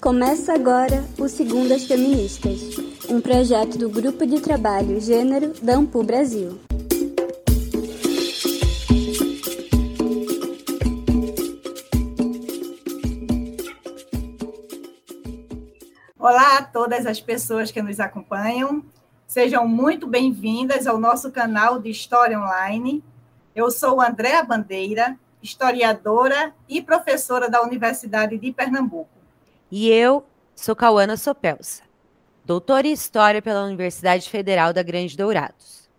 Começa agora o Segundas Feministas, um projeto do Grupo de Trabalho Gênero da Ampu Brasil. Olá a todas as pessoas que nos acompanham. Sejam muito bem-vindas ao nosso canal de História Online. Eu sou Andréa Bandeira, historiadora e professora da Universidade de Pernambuco. E eu sou Cauana Sopelsa, doutora em História pela Universidade Federal da Grande Dourados.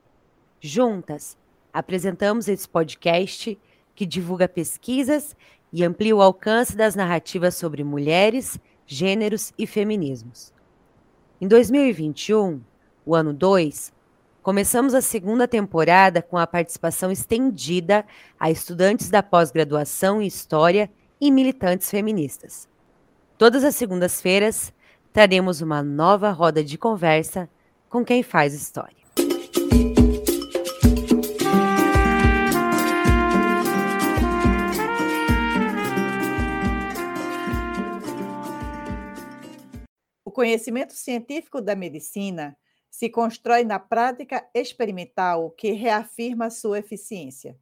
Juntas, apresentamos esse podcast que divulga pesquisas e amplia o alcance das narrativas sobre mulheres, gêneros e feminismos. Em 2021, o ano 2, começamos a segunda temporada com a participação estendida a estudantes da pós-graduação em História e militantes feministas. Todas as segundas-feiras traremos uma nova roda de conversa com quem faz história. O conhecimento científico da medicina se constrói na prática experimental que reafirma sua eficiência.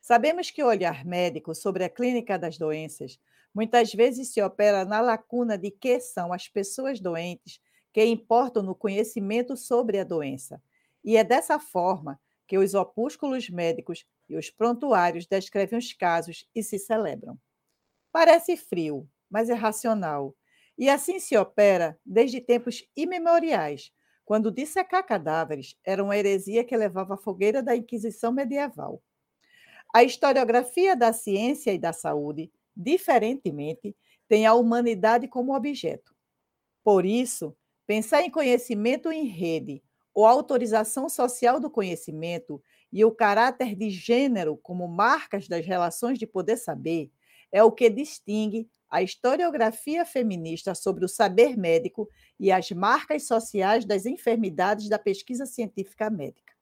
Sabemos que o olhar médico sobre a clínica das doenças muitas vezes se opera na lacuna de que são as pessoas doentes que importam no conhecimento sobre a doença. E é dessa forma que os opúsculos médicos e os prontuários descrevem os casos e se celebram. Parece frio, mas é racional. E assim se opera desde tempos imemoriais, quando dissecar cadáveres era uma heresia que levava à fogueira da Inquisição medieval. A historiografia da ciência e da saúde diferentemente, tem a humanidade como objeto. Por isso, pensar em conhecimento em rede ou autorização social do conhecimento e o caráter de gênero como marcas das relações de poder-saber é o que distingue a historiografia feminista sobre o saber médico e as marcas sociais das enfermidades da pesquisa científica médica.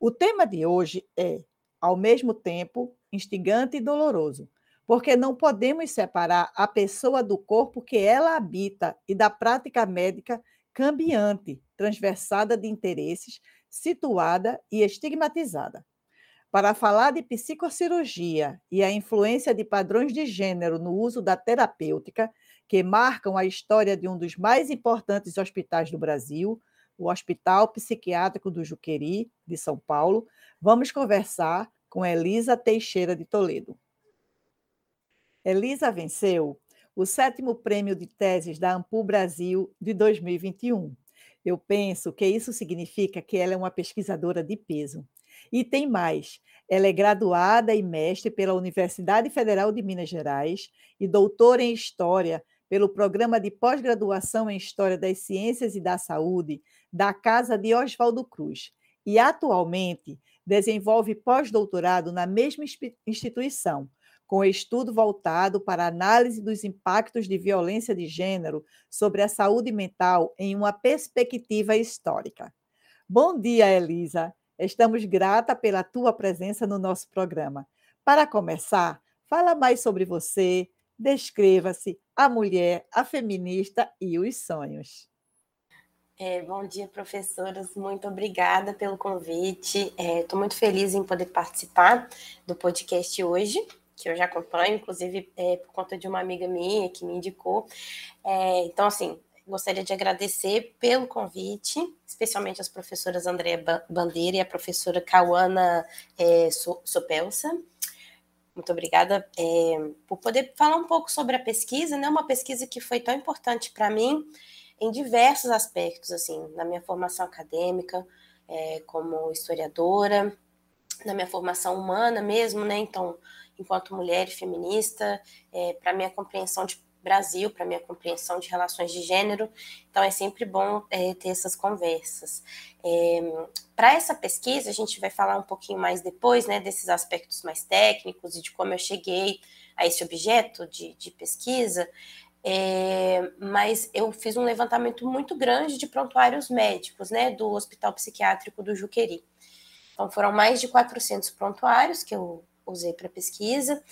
O tema de hoje é, ao mesmo tempo, instigante e doloroso, porque não podemos separar a pessoa do corpo que ela habita e da prática médica cambiante, transversada de interesses, situada e estigmatizada. Para falar de psicocirurgia e a influência de padrões de gênero no uso da terapêutica, que marcam a história de um dos mais importantes hospitais do Brasil, o Hospital Psiquiátrico do Juqueri, de São Paulo, vamos conversar com Elisa Teixeira de Toledo. Elisa venceu o sétimo prêmio de teses da Ampul Brasil de 2021. Eu penso que isso significa que ela é uma pesquisadora de peso. E tem mais: ela é graduada e mestre pela Universidade Federal de Minas Gerais e doutora em História pelo Programa de Pós-Graduação em História das Ciências e da Saúde da Casa de Oswaldo Cruz. E, atualmente, desenvolve pós-doutorado na mesma instituição, com estudo voltado para análise dos impactos de violência de gênero sobre a saúde mental em uma perspectiva histórica. Bom dia, Elisa. Estamos grata pela tua presença no nosso programa. Para começar, fala mais sobre você, descreva-se, a mulher, a feminista e os sonhos. É, bom dia, professoras. Muito obrigada pelo convite. Estou é, muito feliz em poder participar do podcast hoje que eu já acompanho, inclusive é, por conta de uma amiga minha que me indicou. É, então, assim, gostaria de agradecer pelo convite, especialmente as professoras Andréa Bandeira e a professora Cauana é, Sopelsa. Muito obrigada é, por poder falar um pouco sobre a pesquisa, né? Uma pesquisa que foi tão importante para mim em diversos aspectos, assim, na minha formação acadêmica, é, como historiadora, na minha formação humana mesmo, né? Então, enquanto mulher e feminista, é, para minha compreensão de Brasil, para minha compreensão de relações de gênero. Então é sempre bom é, ter essas conversas. É, para essa pesquisa, a gente vai falar um pouquinho mais depois, né, desses aspectos mais técnicos e de como eu cheguei a esse objeto de, de pesquisa. É, mas eu fiz um levantamento muito grande de prontuários médicos, né, do Hospital Psiquiátrico do Juqueri. Então foram mais de 400 prontuários que eu usei para pesquisa.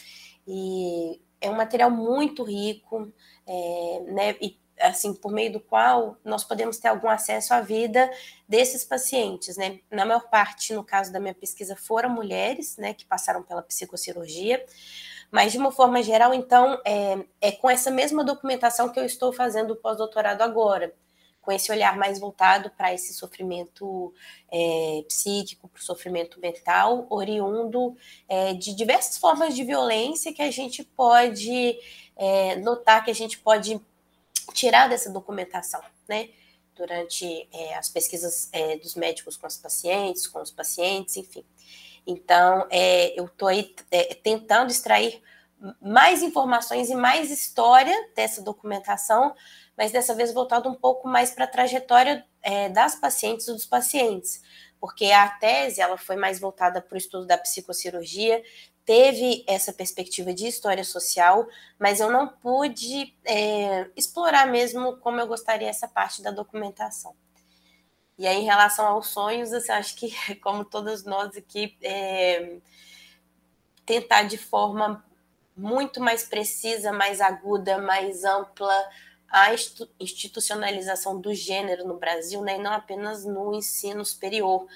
E é um material muito rico, é, né, e assim, por meio do qual nós podemos ter algum acesso à vida desses pacientes, né? Na maior parte, no caso da minha pesquisa, foram mulheres, né, que passaram pela psicocirurgia, mas de uma forma geral, então, é, é com essa mesma documentação que eu estou fazendo o pós-doutorado agora, com esse olhar mais voltado para esse sofrimento é, psíquico, para o sofrimento mental, oriundo é, de diversas formas de violência que a gente pode é, notar, que a gente pode tirar dessa documentação, né? Durante é, as pesquisas é, dos médicos com os pacientes, com os pacientes, enfim. Então, é, eu estou aí tentando extrair mais informações e mais história dessa documentação, mas dessa vez voltado um pouco mais para a trajetória é, das pacientes e dos pacientes, porque a tese ela foi mais voltada para o estudo da psicocirurgia, teve essa perspectiva de história social, mas eu não pude é, explorar mesmo como eu gostaria essa parte da documentação. E aí, em relação aos sonhos, assim, acho que, como todos nós aqui, é, tentar de forma muito mais precisa, mais aguda, mais ampla a institucionalização do gênero no Brasil, né, e não apenas no ensino superior,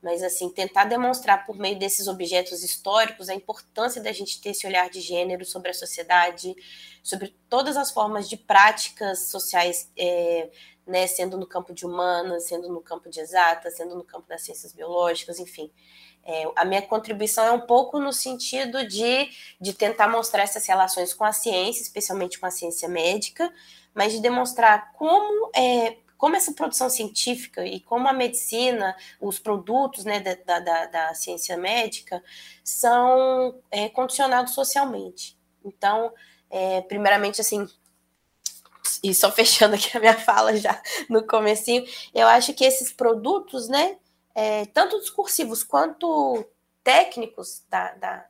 mas assim tentar demonstrar por meio desses objetos históricos a importância da gente ter esse olhar de gênero sobre a sociedade, sobre todas as formas de práticas sociais, é, né, sendo no campo de humanas, sendo no campo de exatas, sendo no campo das ciências biológicas, enfim. É, a minha contribuição é um pouco no sentido de, de tentar mostrar essas relações com a ciência, especialmente com a ciência médica, mas de demonstrar como é, como essa produção científica e como a medicina, os produtos né, da, da, da ciência médica são é, condicionados socialmente. Então, é, primeiramente, assim, e só fechando aqui a minha fala já no comecinho, eu acho que esses produtos, né, é, tanto discursivos quanto técnicos da, da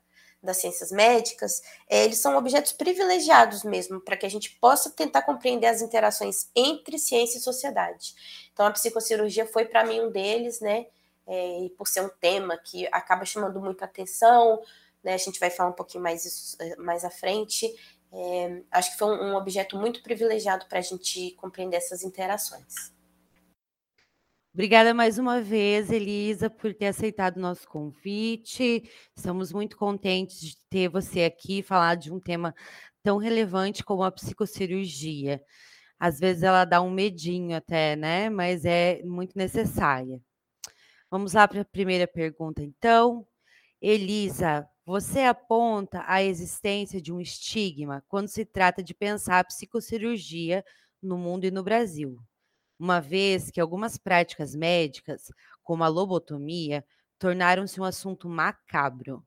das ciências médicas, é, eles são objetos privilegiados mesmo, para que a gente possa tentar compreender as interações entre ciência e sociedade. Então, a psicocirurgia foi para mim um deles, né? É, e por ser um tema que acaba chamando muito atenção, né? A gente vai falar um pouquinho mais isso é, mais à frente. É, acho que foi um, um objeto muito privilegiado para a gente compreender essas interações. Obrigada mais uma vez, Elisa, por ter aceitado o nosso convite. Estamos muito contentes de ter você aqui falar de um tema tão relevante como a psicocirurgia. Às vezes ela dá um medinho até, né? Mas é muito necessária. Vamos lá para a primeira pergunta, então. Elisa, você aponta a existência de um estigma quando se trata de pensar a psicocirurgia no mundo e no Brasil uma vez que algumas práticas médicas, como a lobotomia, tornaram-se um assunto macabro.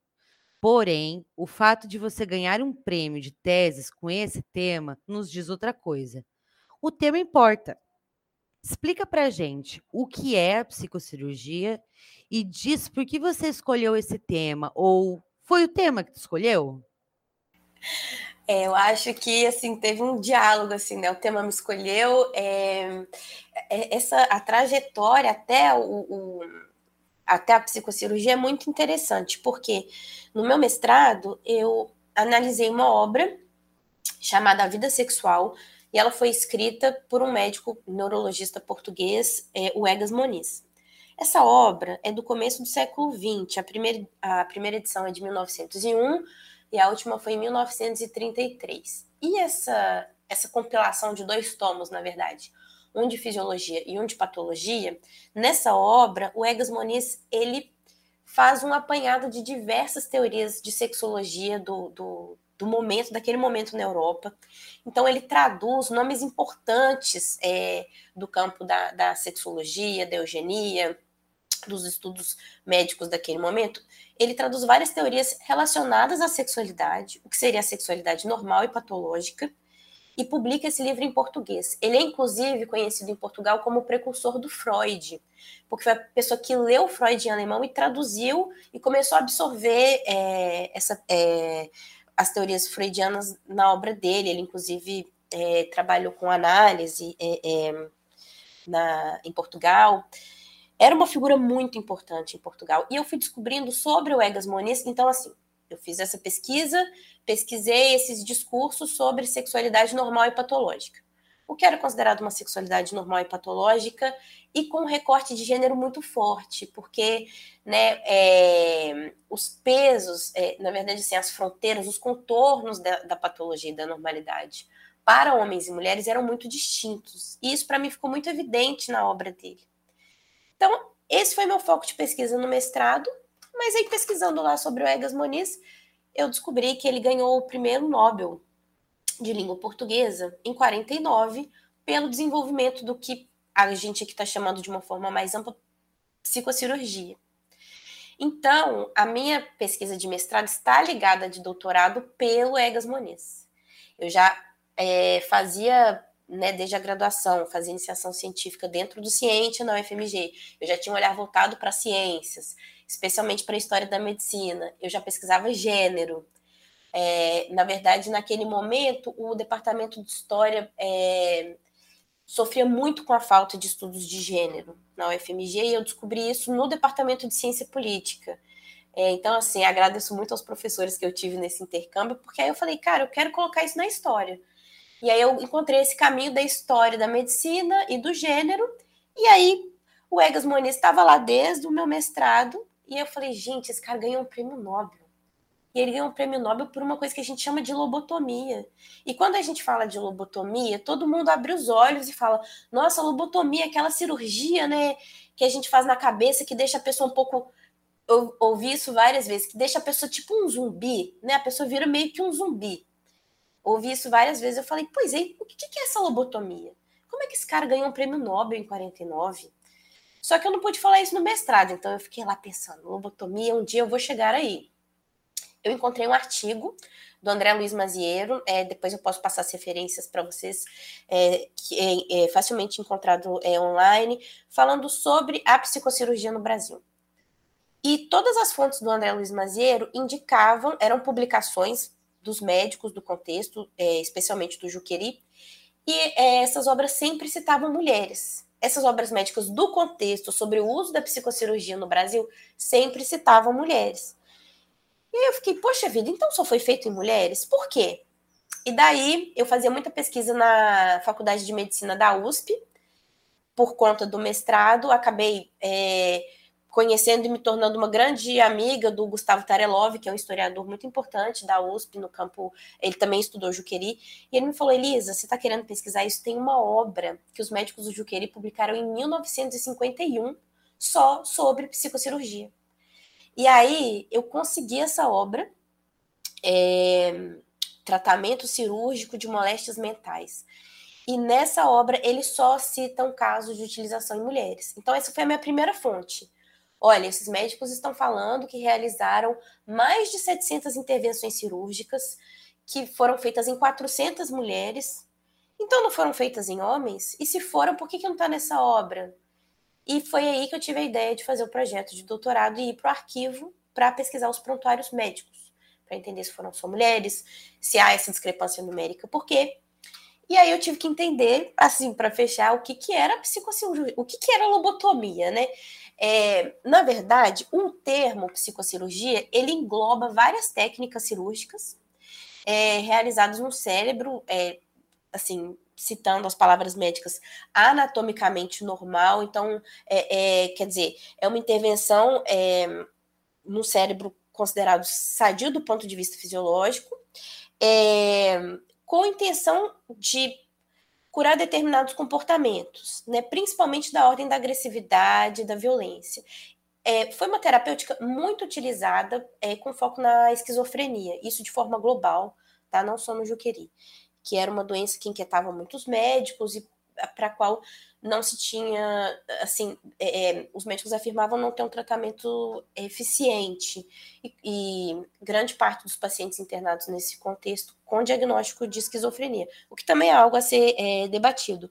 Porém, o fato de você ganhar um prêmio de teses com esse tema nos diz outra coisa. O tema importa. Explica pra gente o que é a psicocirurgia e diz por que você escolheu esse tema ou foi o tema que tu escolheu? É, eu acho que assim teve um diálogo assim, né? O tema me escolheu, é, é, essa a trajetória até o, o, até a psicocirurgia é muito interessante, porque no meu mestrado eu analisei uma obra chamada A Vida Sexual e ela foi escrita por um médico neurologista português, é, o Egas Moniz. Essa obra é do começo do século XX, a primeira, a primeira edição é de 1901 e a última foi em 1933. E essa, essa compilação de dois tomos, na verdade, um de fisiologia e um de patologia, nessa obra, o Egas Moniz, ele faz um apanhado de diversas teorias de sexologia do, do, do momento, daquele momento na Europa. Então, ele traduz nomes importantes é, do campo da, da sexologia, da eugenia, dos estudos médicos daquele momento, ele traduz várias teorias relacionadas à sexualidade, o que seria a sexualidade normal e patológica, e publica esse livro em português. Ele é, inclusive, conhecido em Portugal como o precursor do Freud, porque foi a pessoa que leu Freud em alemão e traduziu e começou a absorver é, essa, é, as teorias freudianas na obra dele. Ele, inclusive, é, trabalhou com análise é, é, na, em Portugal era uma figura muito importante em Portugal. E eu fui descobrindo sobre o Egas Moniz, então assim, Eu fiz essa pesquisa, pesquisei esses discursos sobre sexualidade normal e patológica. O que era considerado uma sexualidade normal e patológica e com um recorte de gênero muito forte, porque né, é, os pesos, é, na verdade, assim, as fronteiras, os contornos da, da patologia e da normalidade para homens e mulheres eram muito distintos. E isso, para mim, ficou muito evidente na obra dele. Então, esse foi meu foco de pesquisa no mestrado, mas aí pesquisando lá sobre o Egas Moniz, eu descobri que ele ganhou o primeiro Nobel de língua portuguesa em 49 pelo desenvolvimento do que a gente aqui está chamando de uma forma mais ampla psicocirurgia. Então, a minha pesquisa de mestrado está ligada de doutorado pelo Egas Moniz. Eu já é, fazia, né, desde a graduação, fazia iniciação científica dentro do Ciente na UFMG. Eu já tinha um olhar voltado para ciências, especialmente para a história da medicina. Eu já pesquisava gênero. É, na verdade, naquele momento, o departamento de história é, sofria muito com a falta de estudos de gênero na UFMG e eu descobri isso no departamento de ciência política. É, então, assim, agradeço muito aos professores que eu tive nesse intercâmbio, porque aí eu falei, cara, eu quero colocar isso na história. E aí eu encontrei esse caminho da história da medicina e do gênero. E aí o Egas Moniz estava lá desde o meu mestrado. E eu falei, gente, esse cara ganhou um prêmio Nobel. E ele ganhou um prêmio Nobel por uma coisa que a gente chama de lobotomia. E quando a gente fala de lobotomia, todo mundo abre os olhos e fala: nossa, lobotomia, aquela cirurgia, né, que a gente faz na cabeça que deixa a pessoa um pouco. Eu ouvi isso várias vezes, que deixa a pessoa tipo um zumbi, né? A pessoa vira meio que um zumbi ouvi isso várias vezes. Eu falei, pois é, o que é essa lobotomia? Como é que esse cara ganhou um prêmio Nobel em 49? Só que eu não pude falar isso no mestrado, então eu fiquei lá pensando, lobotomia, um dia eu vou chegar aí. Eu encontrei um artigo do André Luiz Maziero, é, depois eu posso passar as referências para vocês, é, que é, é facilmente encontrado é, online, falando sobre a psicocirurgia no Brasil. E todas as fontes do André Luiz Maziero indicavam, eram publicações dos médicos do contexto, é, especialmente do Juqueri, e é, essas obras sempre citavam mulheres. Essas obras médicas do contexto sobre o uso da psicocirurgia no Brasil sempre citavam mulheres. E aí eu fiquei, poxa vida, então só foi feito em mulheres? Por quê? E daí eu fazia muita pesquisa na Faculdade de Medicina da USP, por conta do mestrado, acabei é, conhecendo e me tornando uma grande amiga do Gustavo Tarelov, que é um historiador muito importante da USP no campo, ele também estudou Juqueri, e ele me falou, Elisa, você está querendo pesquisar isso? Tem uma obra que os médicos do Juqueri publicaram em 1951 só sobre psicocirurgia. E aí eu consegui essa obra, é, Tratamento Cirúrgico de Moléstias Mentais. E nessa obra ele só cita um caso de utilização em mulheres. Então essa foi a minha primeira fonte Olha, esses médicos estão falando que realizaram mais de 700 intervenções cirúrgicas, que foram feitas em 400 mulheres. Então, não foram feitas em homens? E se foram, por que, que não está nessa obra? E foi aí que eu tive a ideia de fazer o projeto de doutorado e ir para o arquivo para pesquisar os prontuários médicos, para entender se foram só mulheres, se há essa discrepância numérica, por quê? E aí eu tive que entender, assim, para fechar, o que, que era psicocirurgia, o que, que era lobotomia, né? É, na verdade, um termo psicocirurgia, ele engloba várias técnicas cirúrgicas é, realizadas no cérebro, é, assim, citando as palavras médicas, anatomicamente normal. Então, é, é, quer dizer, é uma intervenção é, no cérebro considerado sadio do ponto de vista fisiológico, com intenção de curar determinados comportamentos, né, principalmente da ordem da agressividade, da violência. É, foi uma terapêutica muito utilizada é, com foco na esquizofrenia, isso de forma global, tá? não só no Juqueri, que era uma doença que inquietava muitos médicos e para a qual não se tinha, assim, é, é, os médicos afirmavam não ter um tratamento eficiente e, e, grande parte dos pacientes internados nesse contexto com diagnóstico de esquizofrenia, o que também é algo a ser é, debatido.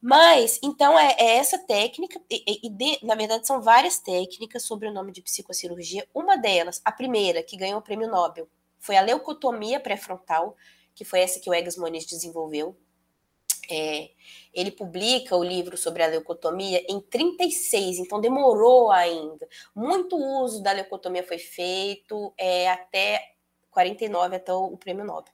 Mas, então, é, é essa técnica, e, e de, na verdade são várias técnicas sobre o nome de psicocirurgia. Uma delas, a primeira, que ganhou o prêmio Nobel, foi a leucotomia pré-frontal, que foi essa que o Egas Moniz desenvolveu, É, ele publica o livro sobre a leucotomia em 36, então demorou ainda. Muito uso da leucotomia foi feito é, até 49, até o, o prêmio Nobel.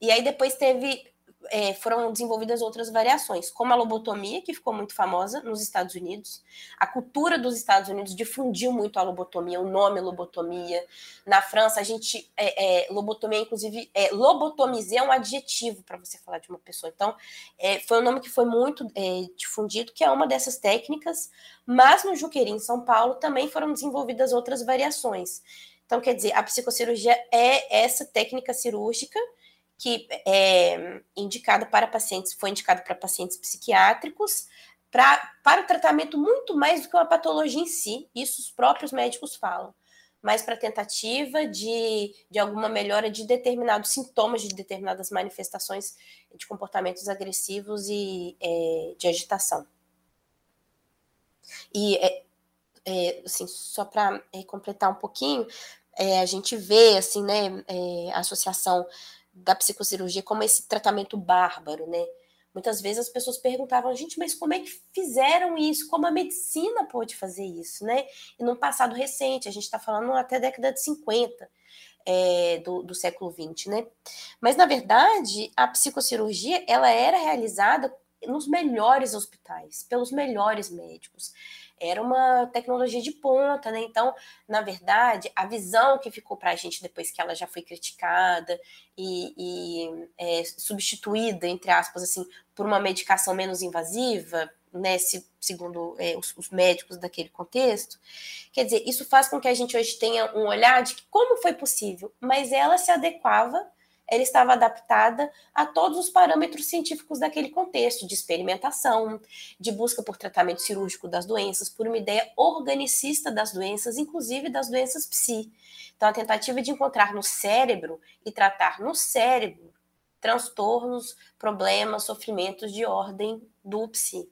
E aí depois teve é, foram desenvolvidas outras variações, como a lobotomia, que ficou muito famosa nos Estados Unidos. A cultura dos Estados Unidos difundiu muito a lobotomia, o nome lobotomia. Na França, a gente. É, é, lobotomia, inclusive, é, é um adjetivo para você falar de uma pessoa. Então, é, foi um nome que foi muito é, difundido, que é uma dessas técnicas, mas no Juqueri, em São Paulo, também foram desenvolvidas outras variações. Então, quer dizer, a psicocirurgia é essa técnica cirúrgica que é indicada para pacientes, foi indicado para pacientes psiquiátricos, pra, para o tratamento muito mais do que uma patologia em si, isso os próprios médicos falam, mas para tentativa de, de alguma melhora de determinados sintomas, de determinadas manifestações de comportamentos agressivos e é, de agitação. E, é, é, assim, só para é, completar um pouquinho, é, a gente vê, assim, né, é, a associação da psicocirurgia como esse tratamento bárbaro, né? Muitas vezes as pessoas perguntavam, gente, mas como é que fizeram isso? Como a medicina pode fazer isso, né? E num passado recente, a gente está falando até a década de 50 é, do, do século 20, né? Mas, na verdade, a psicocirurgia, ela era realizada nos melhores hospitais, pelos melhores médicos era uma tecnologia de ponta, né? Então, na verdade, a visão que ficou para a gente depois que ela já foi criticada e, e é, substituída, entre aspas, assim, por uma medicação menos invasiva, né, se, segundo é, os, os, médicos daquele contexto, quer dizer, isso faz com que a gente hoje tenha um olhar de como foi possível, mas ela se adequava ela estava adaptada a todos os parâmetros científicos daquele contexto, de experimentação, de busca por tratamento cirúrgico das doenças, por uma ideia organicista das doenças, inclusive das doenças psi. Então, a tentativa de encontrar no cérebro e tratar no cérebro transtornos, problemas, sofrimentos de ordem do psi.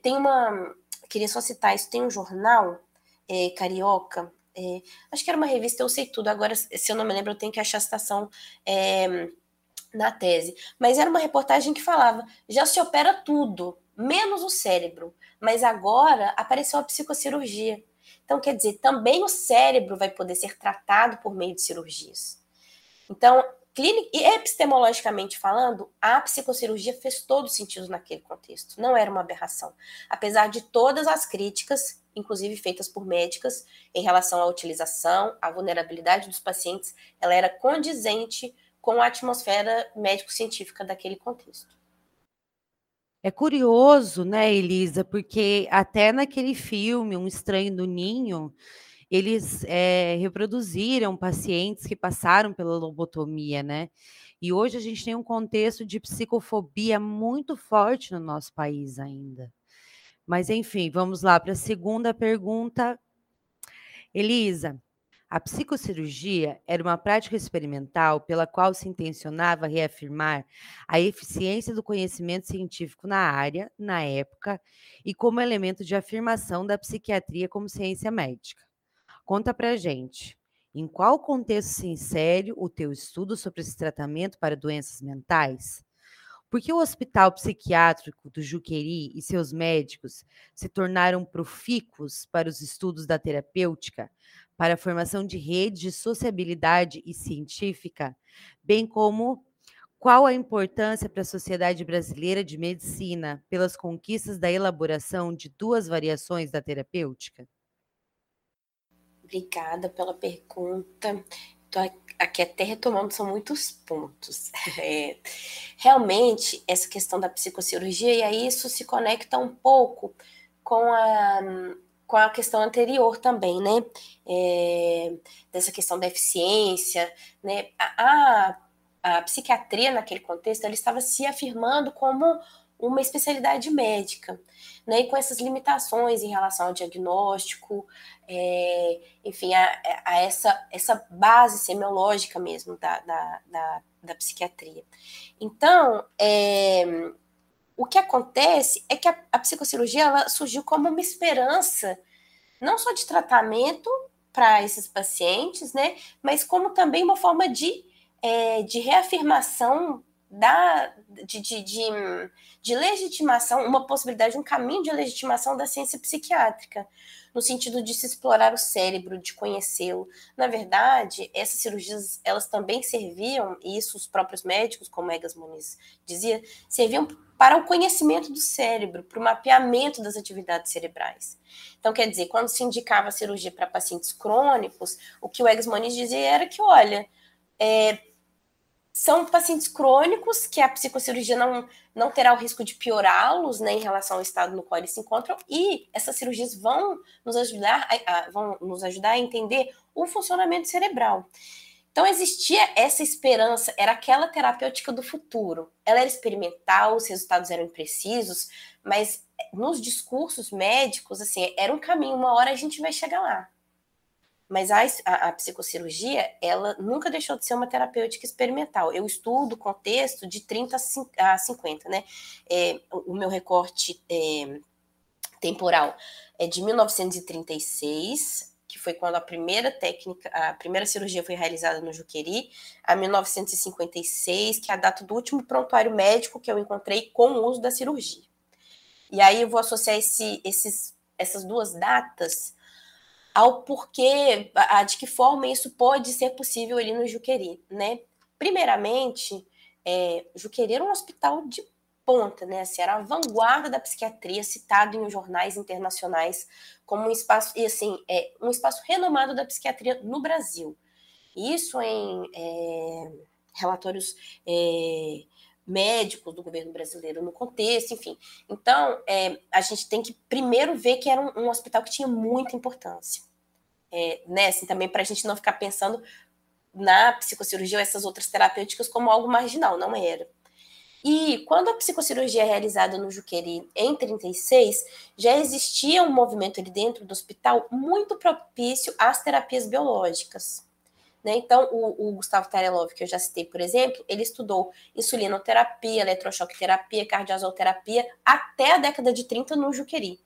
Tem uma, queria só citar isso, tem um jornal é, carioca é, acho que era uma revista, eu sei tudo. Agora, se eu não me lembro, eu tenho que achar a citação é, na tese. Mas era uma reportagem que falava: já se opera tudo, menos o cérebro. Mas agora apareceu a psicocirurgia. Então, quer dizer, também o cérebro vai poder ser tratado por meio de cirurgias. Então, clínica, e epistemologicamente falando, a psicocirurgia fez todo sentido naquele contexto. Não era uma aberração. Apesar de todas as críticas inclusive feitas por médicas, em relação à utilização, à vulnerabilidade dos pacientes, ela era condizente com a atmosfera médico-científica daquele contexto. É curioso, né, Elisa, porque até naquele filme, Um Estranho do Ninho, eles é, reproduziram pacientes que passaram pela lobotomia, né? E hoje a gente tem um contexto de psicofobia muito forte no nosso país ainda. Mas, enfim, vamos lá para a segunda pergunta. Elisa, a psicocirurgia era uma prática experimental pela qual se intencionava reafirmar a eficiência do conhecimento científico na área, na época, e como elemento de afirmação da psiquiatria como ciência médica. Conta para gente, em qual contexto se insere o teu estudo sobre esse tratamento para doenças mentais? Por que o Hospital Psiquiátrico do Juqueri e seus médicos se tornaram profícuos para os estudos da terapêutica, para a formação de redes de sociabilidade e científica, bem como qual a importância para a Sociedade Brasileira de Medicina pelas conquistas da elaboração de duas variações da terapêutica? Obrigada pela pergunta. Estou aqui até retomando, são muitos pontos. É, realmente, essa questão da psicocirurgia, e aí isso se conecta um pouco com a, com a questão anterior também, né? É, dessa questão da eficiência, né? A, a, a psiquiatria, naquele contexto, ela estava se afirmando como uma especialidade médica, né? E com essas limitações em relação ao diagnóstico, é, enfim, a, a, essa, essa base semiológica mesmo da, da, da, da psiquiatria. Então, é, o que acontece é que a, a psicocirurgia ela surgiu como uma esperança, não só de tratamento para esses pacientes, né? Mas como também uma forma de, é, de reafirmação da, de, de, de, de, legitimação, uma possibilidade, um caminho de legitimação da ciência psiquiátrica, no sentido de se explorar o cérebro, de conhecê-lo. Na verdade, essas cirurgias, elas também serviam, e isso os próprios médicos, como Egas Muniz dizia, serviam para o conhecimento do cérebro, para o mapeamento das atividades cerebrais. Então, quer dizer, quando se indicava cirurgia para pacientes crônicos, o que o Egas Muniz dizia era que, olha, é, são pacientes crônicos que a psicocirurgia não, não terá o risco de piorá-los né, em relação ao estado no qual eles se encontram, e essas cirurgias vão nos ajudar a, a, vão nos ajudar a entender o funcionamento cerebral. Então existia essa esperança, era aquela terapêutica do futuro. Ela era experimental, os resultados eram imprecisos, mas nos discursos médicos, assim, era um caminho, uma hora a gente vai chegar lá. Mas a, a, psicocirurgia, ela nunca deixou de ser uma terapêutica experimental. Eu estudo o contexto de 30 a 50, né? É, o meu recorte é, temporal é de 1936, que foi quando a primeira técnica, a primeira cirurgia foi realizada no Juqueri, a 1956, que é a data do último prontuário médico que eu encontrei com o uso da cirurgia. E aí eu vou associar esse, esses, essas duas datas ao porquê, a, de que forma isso pode ser possível ali no Juqueri, né? Primeiramente, é, Juqueri era um hospital de ponta, né? Assim, era a vanguarda da psiquiatria, citado em jornais internacionais como um espaço, e assim, é, um espaço renomado da psiquiatria no Brasil. Isso em é, relatórios é, médicos do governo brasileiro no contexto, enfim. Então, é, a gente tem que primeiro ver que era um, um hospital que tinha muita importância. É, né, assim, também para a gente não ficar pensando na psicocirurgia ou essas outras terapêuticas como algo marginal, não era. E quando a psicocirurgia é realizada no Juqueri em 36, já existia um movimento ali dentro do hospital muito propício às terapias biológicas. Né? Então, o, o, Gustavo Tarelov, que eu já citei, por exemplo, ele estudou insulinoterapia, eletrochoque terapia, cardiazoterapia até a década de 30 no Juqueri.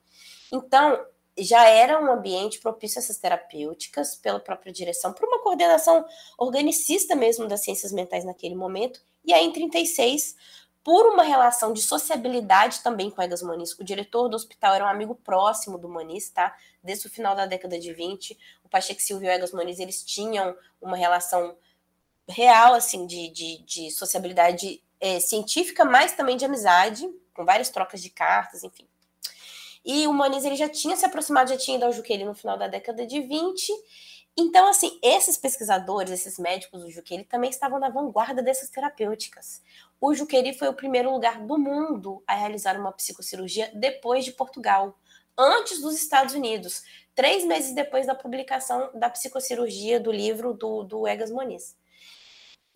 Então, já era um ambiente propício a essas terapêuticas pela própria direção, por uma coordenação organicista mesmo das ciências mentais naquele momento. E aí, em 36, por uma relação de sociabilidade também com Egas Moniz. O diretor do hospital era um amigo próximo do Moniz, tá? Desde o final da década de 20. O Pacheco Silva e o Egas Moniz, eles tinham uma relação real, assim, de, de, de sociabilidade é, científica, mas também de amizade, com várias trocas de cartas, enfim. E o Moniz, ele já tinha se aproximado, já tinha ido ao Juqueli no final da década de 20, então, assim, esses pesquisadores, esses médicos do Juqueri também estavam na vanguarda dessas terapêuticas. O Juqueri foi o primeiro lugar do mundo a realizar uma psicocirurgia depois de Portugal, antes dos Estados Unidos, três meses depois da publicação da psicocirurgia do livro do, do Egas Moniz.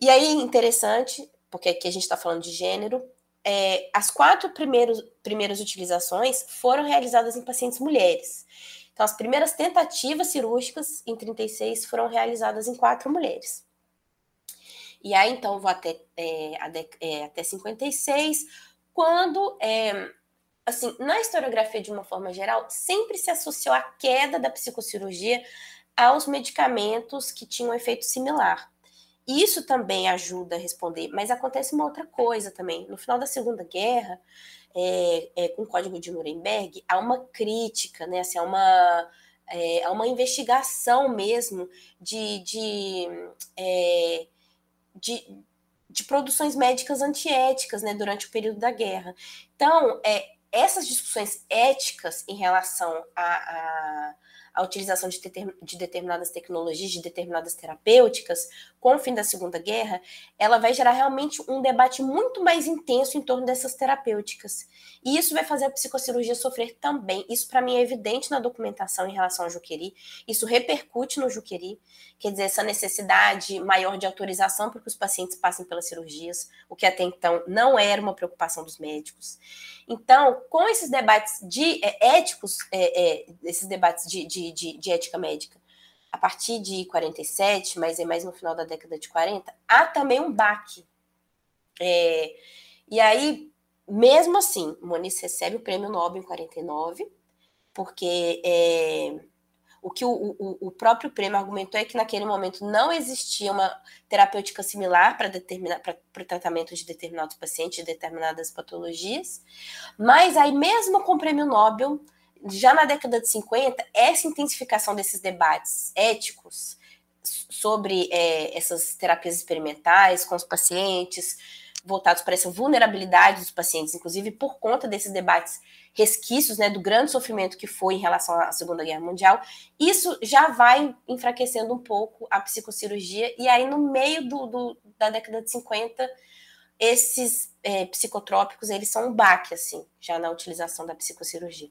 E aí, interessante, porque aqui a gente está falando de gênero, é, as quatro primeiros, primeiras utilizações foram realizadas em pacientes mulheres. Então, as primeiras tentativas cirúrgicas em 36 foram realizadas em quatro mulheres. E aí, então, vou até, é, é, até 56, quando, é, assim, na historiografia de uma forma geral, sempre se associou a queda da psicocirurgia aos medicamentos que tinham efeito similar. Isso também ajuda a responder, mas acontece uma outra coisa também. No final da Segunda Guerra, é, é, com o Código de Nuremberg, há uma crítica, né? Assim, há, uma, é, há uma investigação mesmo de, de, é, de, de, produções médicas antiéticas né, durante o período da guerra. Então, é, essas discussões éticas em relação a, a a utilização de, de, determinadas tecnologias, de determinadas terapêuticas, com o fim da Segunda Guerra, ela vai gerar realmente um debate muito mais intenso em torno dessas terapêuticas. E isso vai fazer a psicocirurgia sofrer também. Isso, para mim, é evidente na documentação em relação ao Juqueri. Isso repercute no Juqueri. Quer dizer, essa necessidade maior de autorização para que os pacientes passem pelas cirurgias, o que até então não era uma preocupação dos médicos. Então, com esses debates de, é, éticos, é, é, esses debates de, de, de, de ética médica, a partir de 47, mas é mais no final da década de 40, há também um baque. É, e aí, mesmo assim, Moniz recebe o prêmio Nobel em 49, porque é, O que o, o, o próprio prêmio argumentou é que naquele momento não existia uma terapêutica similar para o tratamento de determinados pacientes de determinadas patologias, mas aí mesmo com o prêmio Nobel, já na década de 50, essa intensificação desses debates éticos sobre é, essas terapias experimentais com os pacientes, voltados para essa vulnerabilidade dos pacientes, inclusive por conta desses debates resquícios né, do grande sofrimento que foi em relação à Segunda Guerra Mundial, isso já vai enfraquecendo um pouco a psicocirurgia, e aí no meio do, do da década de 50, esses é, psicotrópicos, eles são um baque, assim, já na utilização da psicocirurgia.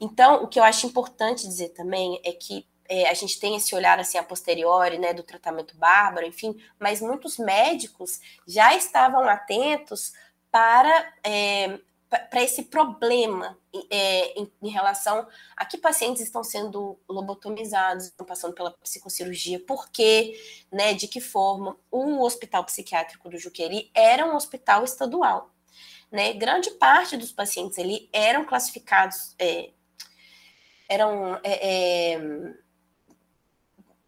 Então, o que eu acho importante dizer também é que é, a gente tem esse olhar assim a posteriori, né, do tratamento bárbaro, enfim, mas muitos médicos já estavam atentos para é, para esse problema é, em, em, relação a que pacientes estão sendo lobotomizados, estão passando pela psicocirurgia, por quê, né, de que forma. O Hospital Psiquiátrico do Juqueri era um hospital estadual. Né? Grande parte dos pacientes ali eram classificados, é, eram é, é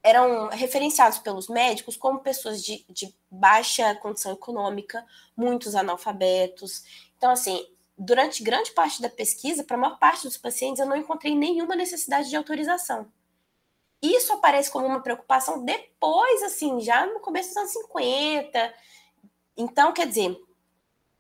eram referenciados pelos médicos como pessoas de, de baixa condição econômica, muitos analfabetos. Então, assim, durante grande parte da pesquisa, para a maior parte dos pacientes, eu não encontrei nenhuma necessidade de autorização. Isso aparece como uma preocupação depois, assim, já no começo dos anos 50. Então, quer dizer,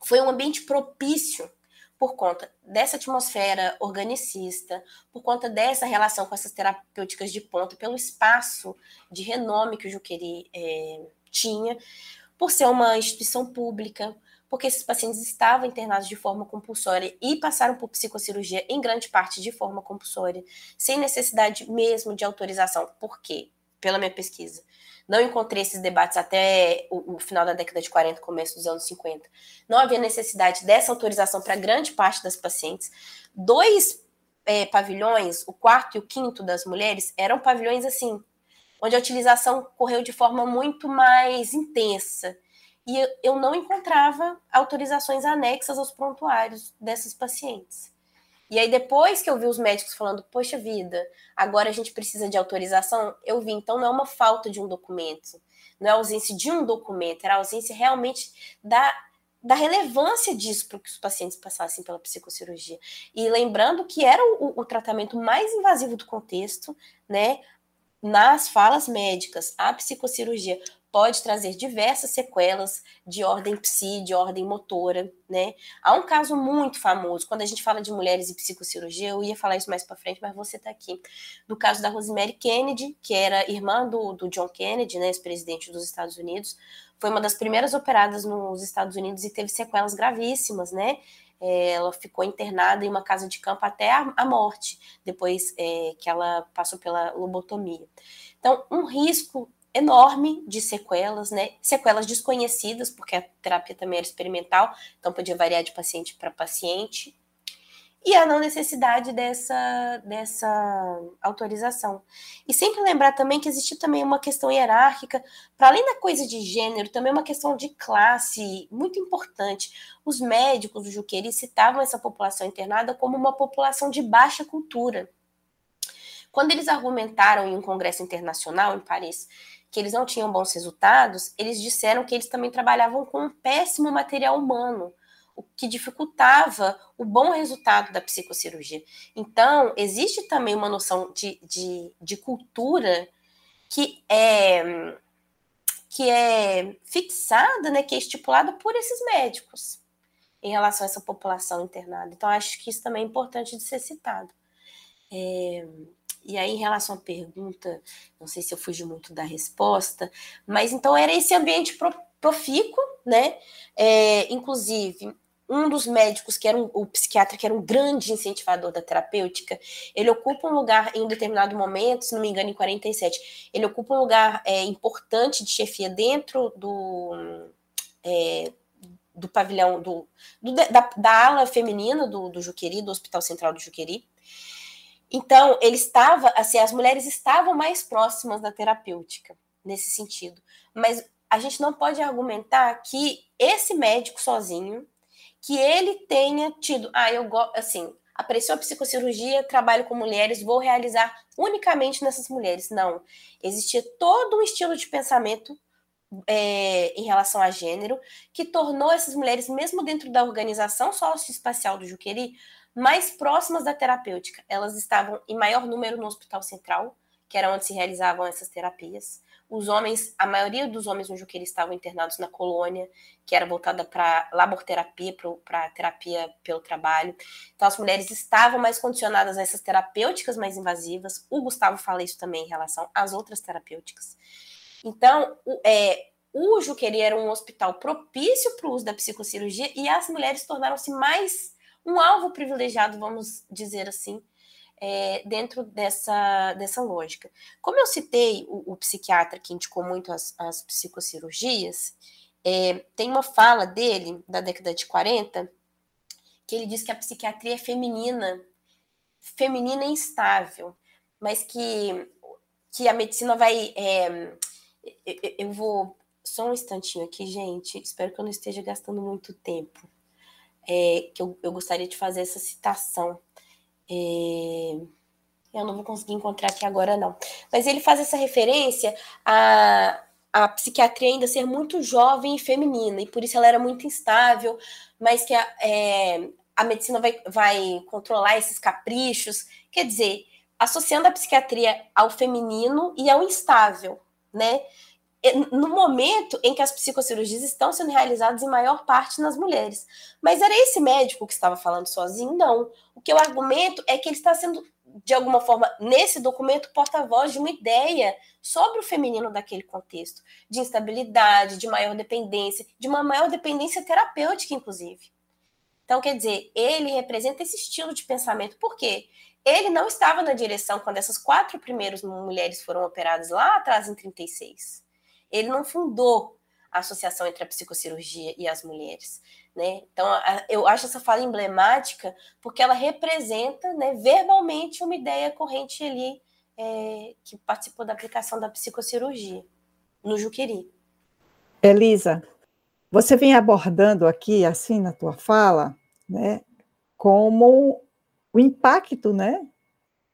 foi um ambiente propício por conta dessa atmosfera organicista, por conta dessa relação com essas terapêuticas de ponta, pelo espaço de renome que o Juqueri é, tinha, por ser uma instituição pública, porque esses pacientes estavam internados de forma compulsória e passaram por psicocirurgia em grande parte de forma compulsória, sem necessidade mesmo de autorização. Por quê? Pela minha pesquisa não encontrei esses debates até o, o, final da década de 40, começo dos anos 50. Não havia necessidade dessa autorização para grande parte das pacientes. Dois é, pavilhões, o quarto e o quinto das mulheres, eram pavilhões assim, onde a utilização correu de forma muito mais intensa. E eu, não encontrava autorizações anexas aos prontuários dessas pacientes. E aí, depois que eu vi os médicos falando, poxa vida, agora a gente precisa de autorização, eu vi, então não é uma falta de um documento, não é ausência de um documento, era ausência realmente da, da relevância disso para que os pacientes passassem pela psicocirurgia. E lembrando que era o, o tratamento mais invasivo do contexto, né? Nas falas médicas, a psicocirurgia pode trazer diversas sequelas de ordem psi, de ordem motora, né? Há um caso muito famoso, quando a gente fala de mulheres e psicocirurgia, eu ia falar isso mais para frente, mas você está aqui, do caso da Rosemary Kennedy, que era irmã do, do John Kennedy, né, ex-presidente dos Estados Unidos, foi uma das primeiras operadas nos Estados Unidos e teve sequelas gravíssimas, né? É, ela ficou internada em uma casa de campo até a, morte, depois é, que ela passou pela lobotomia. Então, um risco enorme de sequelas, né? Sequelas desconhecidas, porque a terapia também era experimental, então podia variar de paciente para paciente. E a não necessidade dessa, dessa autorização. E sempre lembrar também que existe também uma questão hierárquica, para além da coisa de gênero, também uma questão de classe muito importante. Os médicos do Juqueri citavam essa população internada como uma população de baixa cultura. Quando eles argumentaram em um congresso internacional em Paris que eles não tinham bons resultados, eles disseram que eles também trabalhavam com um péssimo material humano, o que dificultava o bom resultado da psicocirurgia. Então, existe também uma noção de, de, de cultura que é, que é fixada, né, que é estipulada por esses médicos em relação a essa população internada. Então, acho que isso também é importante de ser citado. É, e aí, em relação à pergunta, não sei se eu fugi muito da resposta, mas então era esse ambiente profícuo, né? É, inclusive, um dos médicos, que era um, o psiquiatra, que era um grande incentivador da terapêutica, ele ocupa um lugar em um determinado momento, se não me engano, em 47, ele ocupa um lugar é, importante de chefia dentro do. É, do pavilhão do, do da, da, ala feminina do, do Juqueri, do Hospital Central do Juqueri. Então, ele estava, assim, as mulheres estavam mais próximas da terapêutica nesse sentido. Mas a gente não pode argumentar que esse médico sozinho, que ele tenha tido, ah, eu gosto, assim, Apareceu a psicocirurgia, trabalho com mulheres, vou realizar unicamente nessas mulheres. Não. Existia todo um estilo de pensamento é, em relação a gênero que tornou essas mulheres, mesmo dentro da organização socioespacial do Juqueri, mais próximas da terapêutica. Elas estavam em maior número no Hospital Central, que era onde se realizavam essas terapias. Os homens, a maioria dos homens no Juqueira estavam internados na colônia, que era voltada para laborterapia, para terapia pelo trabalho. Então, as mulheres estavam mais condicionadas a essas terapêuticas mais invasivas. O Gustavo fala isso também em relação às outras terapêuticas. Então, o, é, o Juqueri era um hospital propício para o uso da psicocirurgia e as mulheres tornaram-se mais um alvo privilegiado, vamos dizer assim, é, dentro dessa, dessa lógica. Como eu citei o, o psiquiatra que indicou muito as, as psicocirurgias, é, tem uma fala dele, da década de 40, que ele diz que a psiquiatria é feminina, feminina e instável, mas que, que a medicina vai. É, eu vou. Só um instantinho aqui, gente. Espero que eu não esteja gastando muito tempo. É, que eu, eu gostaria de fazer essa citação é... Eu não vou conseguir encontrar aqui agora, não. Mas ele faz essa referência a, a psiquiatria ainda ser muito jovem e feminina, e por isso ela era muito instável, mas que a, é, a medicina vai, vai controlar esses caprichos. Quer dizer, associando a psiquiatria ao feminino e ao instável, né? No momento em que as psicocirurgias estão sendo realizadas em maior parte nas mulheres. Mas era esse médico que estava falando sozinho? Não. O que eu argumento é que ele está sendo, de alguma forma, nesse documento, porta-voz de uma ideia sobre o feminino daquele contexto, de instabilidade, de maior dependência, de uma maior dependência terapêutica, inclusive. Então, quer dizer, ele representa esse estilo de pensamento. Por quê? Ele não estava na direção quando essas quatro primeiras mulheres foram operadas lá atrás, em 36 ele não fundou a associação entre a psicocirurgia e as mulheres. Né? Então, eu acho essa fala emblemática porque ela representa né, verbalmente uma ideia corrente ali é, que participou da aplicação da psicocirurgia no Juqueri. Elisa, você vem abordando aqui, assim, na tua fala, né, como o impacto né,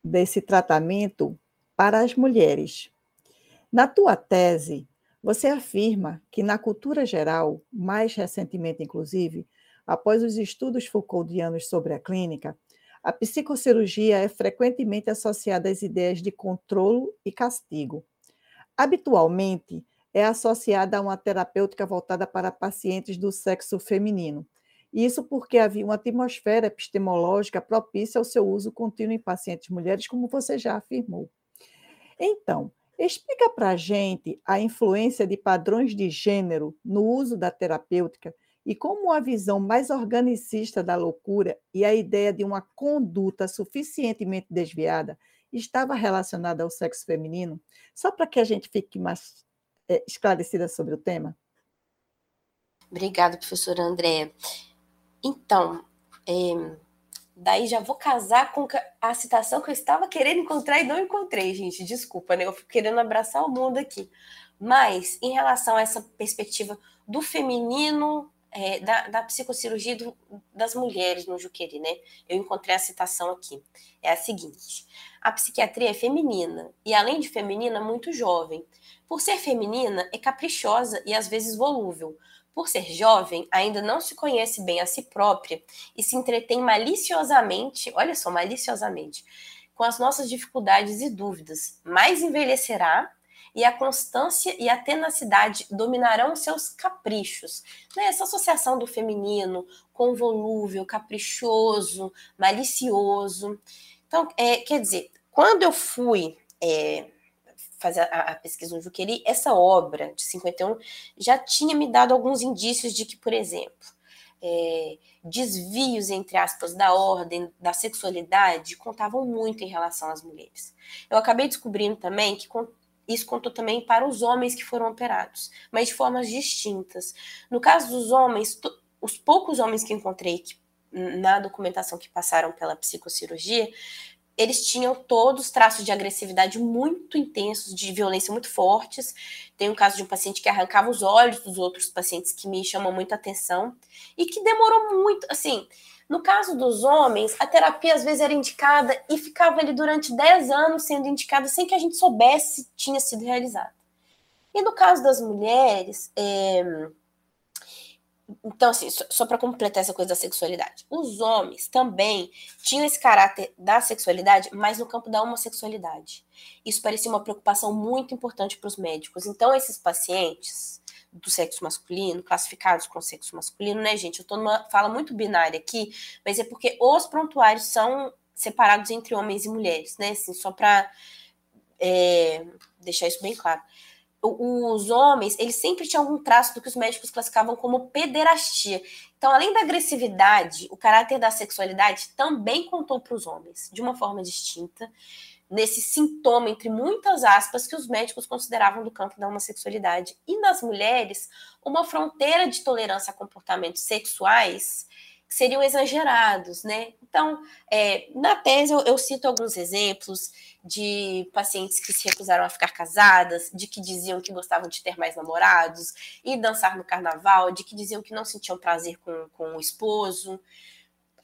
desse tratamento para as mulheres. Na tua tese, você afirma que, na cultura geral, mais recentemente, inclusive, após os estudos Foucauldianos sobre a clínica, a psicocirurgia é frequentemente associada às ideias de controle e castigo. Habitualmente, é associada a uma terapêutica voltada para pacientes do sexo feminino. Isso porque havia uma atmosfera epistemológica propícia ao seu uso contínuo em pacientes mulheres, como você já afirmou. Então, Explica para a gente a influência de padrões de gênero no uso da terapêutica e como a visão mais organicista da loucura e a ideia de uma conduta suficientemente desviada estava relacionada ao sexo feminino, só para que a gente fique mais é, esclarecida sobre o tema. Obrigada, professora André. Então, é, Daí já vou casar com a citação que eu estava querendo encontrar e não encontrei, gente. Desculpa, né? Eu fico querendo abraçar o mundo aqui. Mas, em relação a essa perspectiva do feminino, é, da, da psicocirurgia do, das mulheres no Juqueri, né? Eu encontrei a citação aqui. É a seguinte: a psiquiatria é feminina e, além de feminina, muito jovem. Por ser feminina, é caprichosa e às vezes volúvel, por ser jovem, ainda não se conhece bem a si própria e se entretém maliciosamente, olha só, maliciosamente, com as nossas dificuldades e dúvidas. Mais envelhecerá e a constância e a tenacidade dominarão seus caprichos. Né? Essa associação do feminino com volúvel, caprichoso, malicioso. Então, é, quer dizer, quando eu fui é, fazer a, a, pesquisa no Juqueri, essa obra de 51 já tinha me dado alguns indícios de que, por exemplo, é, desvios, entre aspas, da ordem, da sexualidade, contavam muito em relação às mulheres. Eu acabei descobrindo também que isso contou também para os homens que foram operados, mas de formas distintas. No caso dos homens, os poucos homens que encontrei que, na documentação que passaram pela psicocirurgia eles tinham todos traços de agressividade muito intensos, de violência muito fortes. Tem um caso de um paciente que arrancava os olhos dos outros pacientes que me chamam muita atenção e que demorou muito, assim, No caso dos homens, a terapia às vezes era indicada e ficava ali durante 10 anos sendo indicada sem que a gente soubesse se tinha sido realizada. E no caso das mulheres, é... então, assim, só, só para completar essa coisa da sexualidade, os homens também tinham esse caráter da sexualidade, mas no campo da homossexualidade. Isso parecia uma preocupação muito importante para os médicos. Então, esses pacientes do sexo masculino, classificados com sexo masculino, né, gente? Eu tô numa fala muito binária aqui, mas é porque os prontuários são separados entre homens e mulheres, né? Assim, só para é, deixar isso bem claro. Os homens, eles sempre tinham algum traço do que os médicos classificavam como pederastia. Então, além da agressividade, o caráter da sexualidade também contou para os homens, de uma forma distinta nesse sintoma, entre muitas aspas, que os médicos consideravam do campo da homossexualidade. E nas mulheres, uma fronteira de tolerância a comportamentos sexuais que seriam exagerados, né? Então, é, na tese, eu, eu cito alguns exemplos de pacientes que se recusaram a ficar casadas, de que diziam que gostavam de ter mais namorados e dançar no carnaval, de que diziam que não sentiam prazer com, com o esposo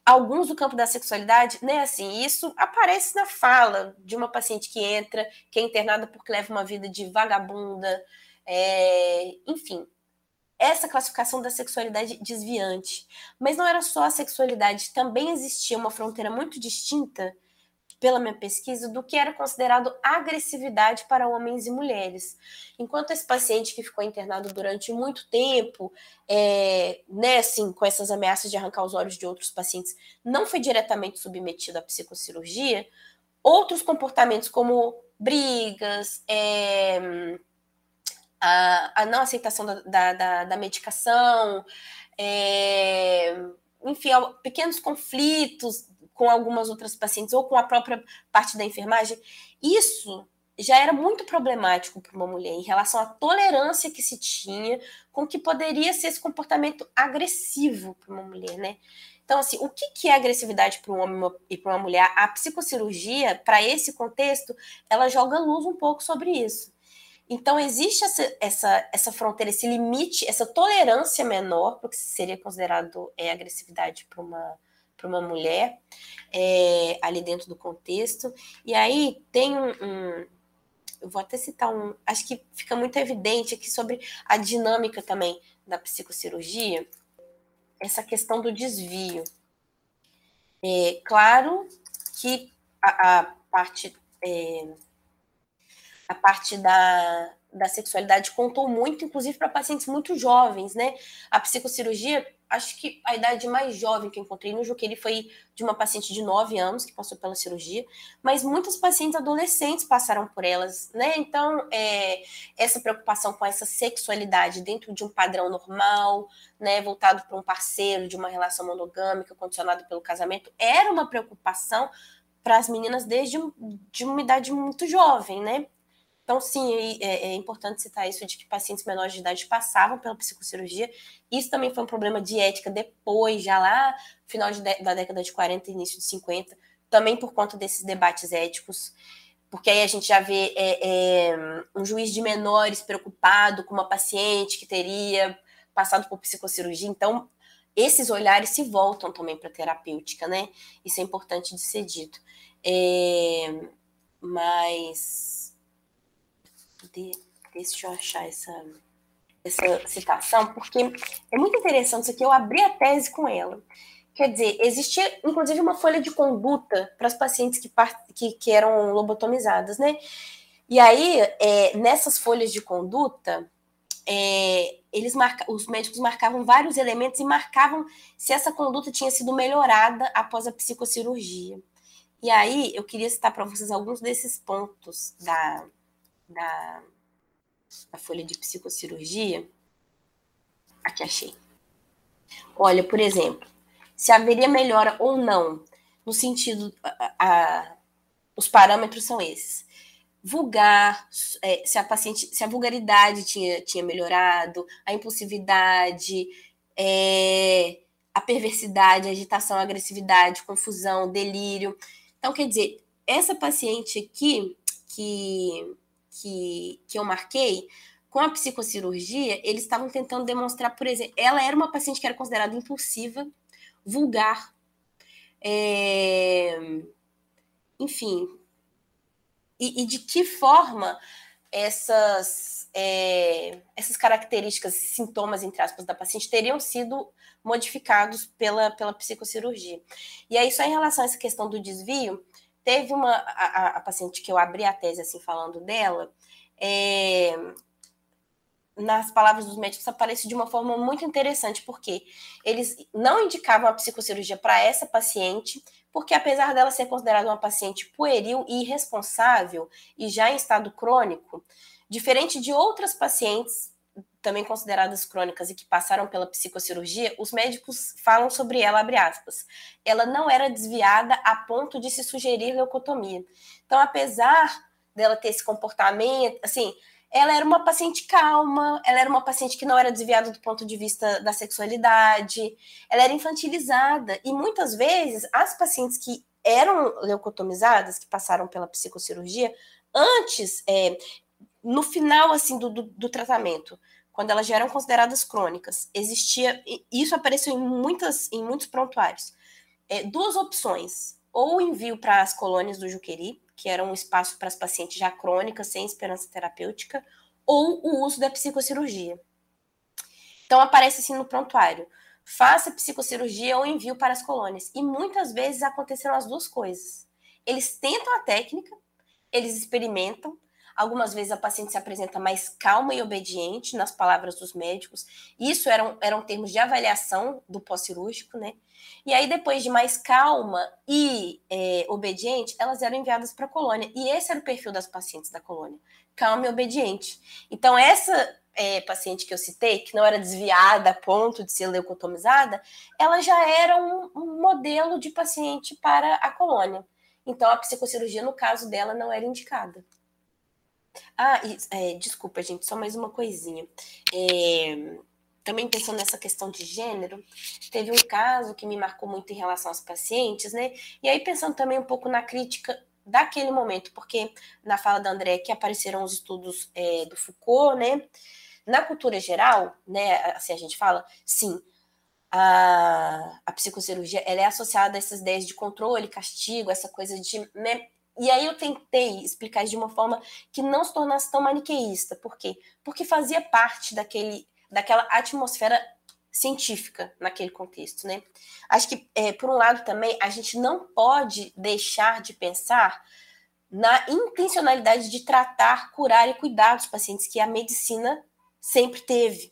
alguns do campo da sexualidade, né? Assim, isso aparece na fala de uma paciente que entra, que é internada porque leva uma vida de vagabunda, é, enfim. Essa classificação da sexualidade desviante. Mas não era só a sexualidade, também existia uma fronteira muito distinta pela minha pesquisa, do que era considerado agressividade para homens e mulheres. Enquanto esse paciente que ficou internado durante muito tempo, é, né, assim, com essas ameaças de arrancar os olhos de outros pacientes, não foi diretamente submetido à psicocirurgia, outros comportamentos como brigas, é, a, a, não aceitação da, da, da, da medicação, é, enfim, pequenos conflitos com algumas outras pacientes ou com a própria parte da enfermagem, isso já era muito problemático para uma mulher em relação à tolerância que se tinha com que poderia ser esse comportamento agressivo para uma mulher, né? Então, assim, o que, que é agressividade para um homem e para uma mulher? A psicocirurgia, para esse contexto, ela joga luz um pouco sobre isso. Então, existe essa, essa, essa fronteira, esse limite, essa tolerância menor, porque seria considerado é, agressividade para uma uma mulher é, ali dentro do contexto. E aí tem um, um, eu vou até citar um, acho que fica muito evidente aqui sobre a dinâmica também da psicocirurgia, essa questão do desvio. É claro que a, a parte é, a parte da, da sexualidade contou muito, inclusive para pacientes muito jovens, né? A psicocirurgia acho que a idade mais jovem que eu encontrei no Juqueire foi de uma paciente de 9 anos que passou pela cirurgia, mas muitas pacientes adolescentes passaram por elas, né? Então, é, essa preocupação com essa sexualidade dentro de um padrão normal, né, voltado para um parceiro de uma relação monogâmica condicionado pelo casamento, era uma preocupação para as meninas desde de uma idade muito jovem, né? Então, sim, é, é, importante citar isso de que pacientes menores de idade passavam pela psicocirurgia. Isso também foi um problema de ética depois, já lá, final de, da década de 40 início de 50, também por conta desses debates éticos. Porque aí a gente já vê é, é, um juiz de menores preocupado com uma paciente que teria passado por psicocirurgia. Então, esses olhares se voltam também para a terapêutica, né? Isso é importante de ser dito. É, mas de, deixa eu achar essa, essa citação, porque é muito interessante isso aqui. Eu abri a tese com ela. Quer dizer, existia inclusive uma folha de conduta para as pacientes que, que, que eram lobotomizadas, né? E aí, é, nessas folhas de conduta, é, eles marca, os médicos marcavam vários elementos e marcavam se essa conduta tinha sido melhorada após a psicocirurgia. E aí, eu queria citar para vocês alguns desses pontos da, da, da folha de psicocirurgia. Aqui achei. Olha, por exemplo, se haveria melhora ou não, no sentido. A, a, os parâmetros são esses. Vulgar, é, se a paciente, se a vulgaridade tinha, tinha melhorado, a impulsividade, é, a perversidade, a agitação, a agressividade, confusão, delírio. Então, quer dizer, essa paciente aqui, que que, que eu marquei, com a psicocirurgia, eles estavam tentando demonstrar, por exemplo, ela era uma paciente que era considerada impulsiva, vulgar, É, enfim, e, e, de que forma essas, é, essas características, sintomas, entre aspas, da paciente teriam sido modificados pela, pela psicocirurgia. E aí, só em relação a essa questão do desvio, teve uma a, a paciente que eu abri a tese assim falando dela, é, nas palavras dos médicos aparece de uma forma muito interessante, porque eles não indicavam a psicocirurgia para essa paciente, porque apesar dela ser considerada uma paciente pueril e irresponsável e já em estado crônico, diferente de outras pacientes também consideradas crônicas e que passaram pela psicocirurgia, os médicos falam sobre ela, abre aspas. Ela não era desviada a ponto de se sugerir leucotomia. Então, apesar dela ter esse comportamento, assim, ela era uma paciente calma, ela era uma paciente que não era desviada do ponto de vista da sexualidade, ela era infantilizada. E muitas vezes, as pacientes que eram leucotomizadas, que passaram pela psicocirurgia, antes, é, no final assim do, do, do tratamento, quando elas já eram consideradas crônicas, existia, isso apareceu em, muitas, em muitos prontuários, é, duas opções, ou envio para as colônias do Juqueri, que era um espaço para as pacientes já crônicas, sem esperança terapêutica, ou o uso da psicocirurgia. Então aparece assim no prontuário, faça psicocirurgia ou envio para as colônias. E muitas vezes aconteceram as duas coisas. Eles tentam a técnica, eles experimentam, Algumas vezes a paciente se apresenta mais calma e obediente, nas palavras dos médicos. Isso eram, eram termos de avaliação do pós-cirúrgico, né? E aí, depois de mais calma e é, obediente, elas eram enviadas para a colônia. E esse era o perfil das pacientes da colônia: calma e obediente. Então, essa é, paciente que eu citei, que não era desviada a ponto de ser leucotomizada, ela já era um, um modelo de paciente para a colônia. Então, a psicocirurgia, no caso dela, não era indicada. Ah, e, é, desculpa, gente, só mais uma coisinha. É, também pensando nessa questão de gênero, teve um caso que me marcou muito em relação aos pacientes, né? E aí pensando também um pouco na crítica daquele momento, porque na fala da André que apareceram os estudos é, do Foucault, né? Na cultura geral, né, assim a gente fala, sim, a, a psicocirurgia ela é associada a essas ideias de controle, castigo, essa coisa de né, e aí eu tentei explicar isso de uma forma que não se tornasse tão maniqueísta. Por quê? Porque fazia parte daquele, daquela atmosfera científica naquele contexto, né? Acho que, é, por um lado, também, a gente não pode deixar de pensar na intencionalidade de tratar, curar e cuidar dos pacientes que a medicina sempre teve.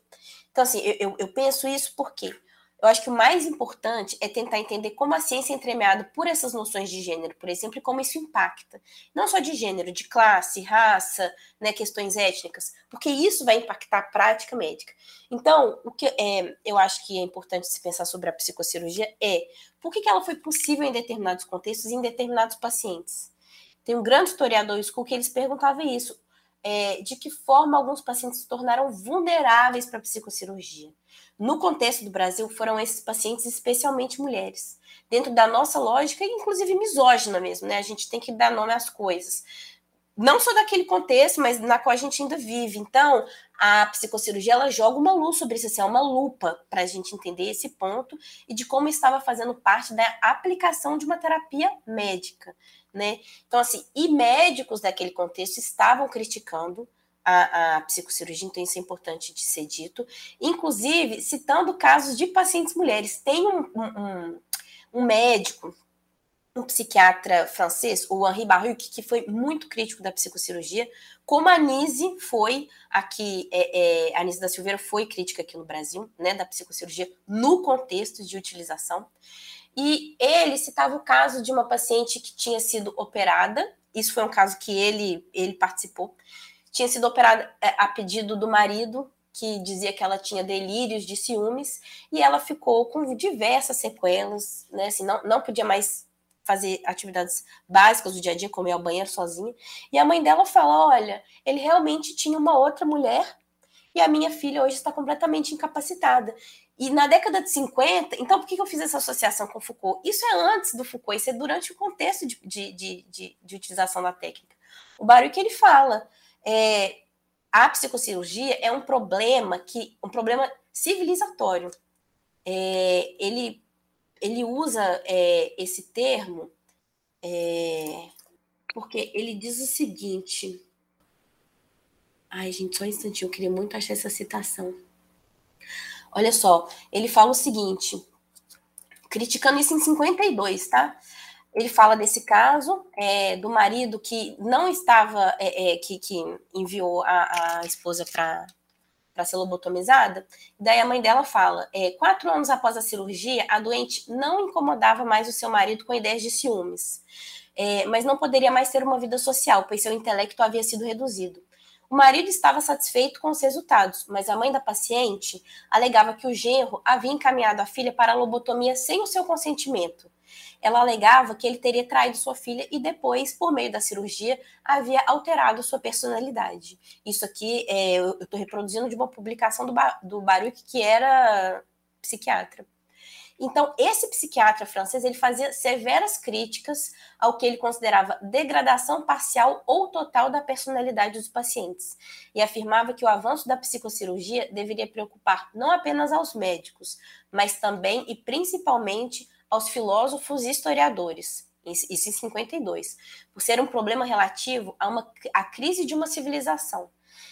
Então, assim, eu, eu penso isso porque eu acho que o mais importante é tentar entender como a ciência é entremeada por essas noções de gênero, por exemplo, e como isso impacta. Não só de gênero, de classe, raça, né, questões étnicas, porque isso vai impactar a prática médica. Então, o que é, eu acho que é importante se pensar sobre a psicocirurgia é por que, que ela foi possível em determinados contextos e em determinados pacientes. Tem um grande historiador, School, que eles perguntavam isso. É, de que forma alguns pacientes se tornaram vulneráveis para a psicocirurgia. No contexto do Brasil, foram esses pacientes, especialmente mulheres. Dentro da nossa lógica, inclusive misógina mesmo, né? A gente tem que dar nome às coisas. Não só daquele contexto, mas na qual a gente ainda vive. Então, a psicocirurgia ela joga uma luz sobre isso, assim, é uma lupa para a gente entender esse ponto e de como estava fazendo parte da aplicação de uma terapia médica, né? Então, assim, e médicos daquele contexto estavam criticando a, a psicocirurgia, então isso é importante de ser dito. Inclusive, citando casos de pacientes mulheres. Tem um, um, um médico, um psiquiatra francês, o Henri Baruch, que foi muito crítico da psicocirurgia, como a Anise foi aqui, é, é, a Anise da Silveira foi crítica aqui no Brasil, né, da psicocirurgia no contexto de utilização. E ele citava o caso de uma paciente que tinha sido operada, isso foi um caso que ele, ele participou, tinha sido operada é, a pedido do marido, que dizia que ela tinha delírios de ciúmes, e ela ficou com diversas sequelas, né? Assim, não, não podia mais fazer atividades básicas do dia a dia, como ir ao banheiro sozinha. E a mãe dela fala: olha, ele realmente tinha uma outra mulher e a minha filha hoje está completamente incapacitada. E na década de 50, então por que eu fiz essa associação com Foucault? Isso é antes do Foucault, isso é durante o contexto de, de, de, de, de utilização da técnica. O barulho que ele fala, é, a psicocirurgia é um problema que um problema civilizatório. É, ele ele usa é, esse termo é, porque ele diz o seguinte. Ai, gente, só um instantinho, eu queria muito achar essa citação. Olha só, ele fala o seguinte, criticando isso em 52, tá? Ele fala desse caso é, do marido que não estava, é, é, que, que enviou a, a esposa para ser lobotomizada. Daí a mãe dela fala: é, quatro anos após a cirurgia, a doente não incomodava mais o seu marido com ideias de ciúmes, é, mas não poderia mais ter uma vida social, pois seu intelecto havia sido reduzido. O marido estava satisfeito com os resultados, mas a mãe da paciente alegava que o genro havia encaminhado a filha para a lobotomia sem o seu consentimento. Ela alegava que ele teria traído sua filha e depois, por meio da cirurgia, havia alterado sua personalidade. Isso aqui é, eu estou reproduzindo de uma publicação do, do Baruch, que era psiquiatra. Então, esse psiquiatra francês ele fazia severas críticas ao que ele considerava degradação parcial ou total da personalidade dos pacientes e afirmava que o avanço da psicocirurgia deveria preocupar não apenas aos médicos, mas também e principalmente aos filósofos e historiadores. Isso em 52, por ser um problema relativo a a crise de uma civilização.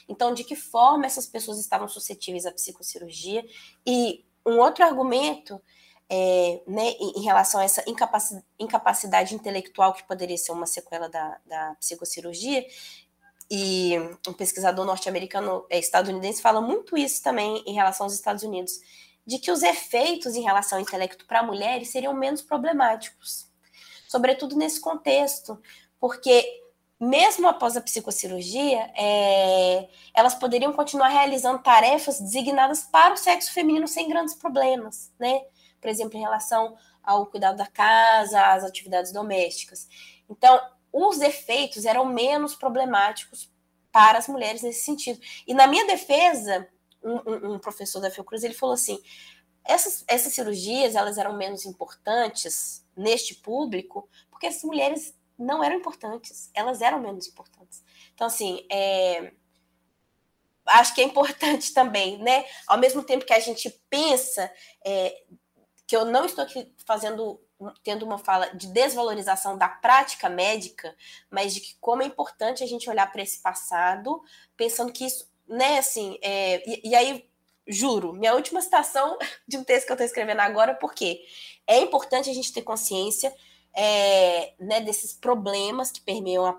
Então, de que forma essas pessoas estavam suscetíveis à psicocirurgia? E um outro argumento é, né, em relação a essa incapacidade, incapacidade, intelectual que poderia ser uma sequela da, da psicocirurgia, e um pesquisador norte-americano, é, estadunidense, fala muito isso também em relação aos Estados Unidos, de que os efeitos em relação ao intelecto para mulheres seriam menos problemáticos, sobretudo nesse contexto, porque mesmo após a psicocirurgia, é, elas poderiam continuar realizando tarefas designadas para o sexo feminino sem grandes problemas, né? por exemplo, em relação ao cuidado da casa, às atividades domésticas. Então, os efeitos eram menos problemáticos para as mulheres nesse sentido. E na minha defesa, um, um professor da Fiocruz, ele falou assim, essas, essas cirurgias, elas eram menos importantes neste público, porque as mulheres não eram importantes, elas eram menos importantes. Então, assim, é, acho que é importante também, né? Ao mesmo tempo que a gente pensa é, que eu não estou aqui fazendo tendo uma fala de desvalorização da prática médica, mas de que como é importante a gente olhar para esse passado, pensando que isso, né, assim, é, e, e, aí, juro, minha última citação de um texto que eu estou escrevendo agora, porque é importante a gente ter consciência é, né, desses problemas que permeiam a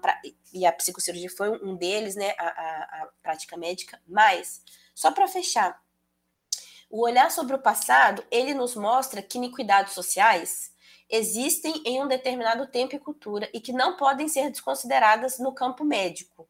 e a psicocirurgia foi um deles, né, a, a, a prática médica, mas, só para fechar, o olhar sobre o passado, ele nos mostra que iniquidades sociais existem em um determinado tempo e cultura e que não podem ser desconsideradas no campo médico.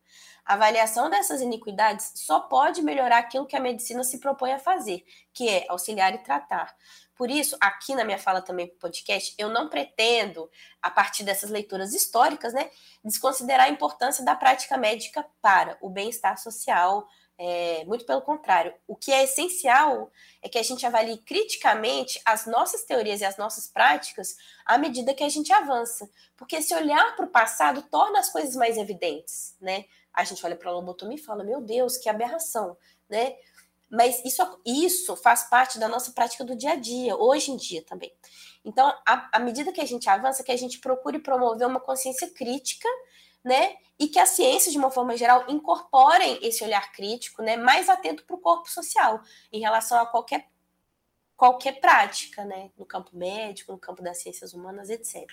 A avaliação dessas iniquidades só pode melhorar aquilo que a medicina se propõe a fazer, que é auxiliar e tratar. Por isso, aqui na minha fala também para o podcast, eu não pretendo, a partir dessas leituras históricas, né, desconsiderar a importância da prática médica para o bem-estar social, é, muito pelo contrário. O que é essencial é que a gente avalie criticamente as nossas teorias e as nossas práticas à medida que a gente avança. Porque se olhar para o passado torna as coisas mais evidentes, né? A gente olha para a lobotomia e fala, meu Deus, que aberração, né? Mas isso, isso faz parte da nossa prática do dia a dia, hoje em dia também. Então, à medida que a gente avança, que a gente procure promover uma consciência crítica né? E que a ciência, de uma forma geral, incorporem esse olhar crítico, né? Mais atento para o corpo social, em relação a qualquer, qualquer prática, né? No campo médico, no campo das ciências humanas, etc.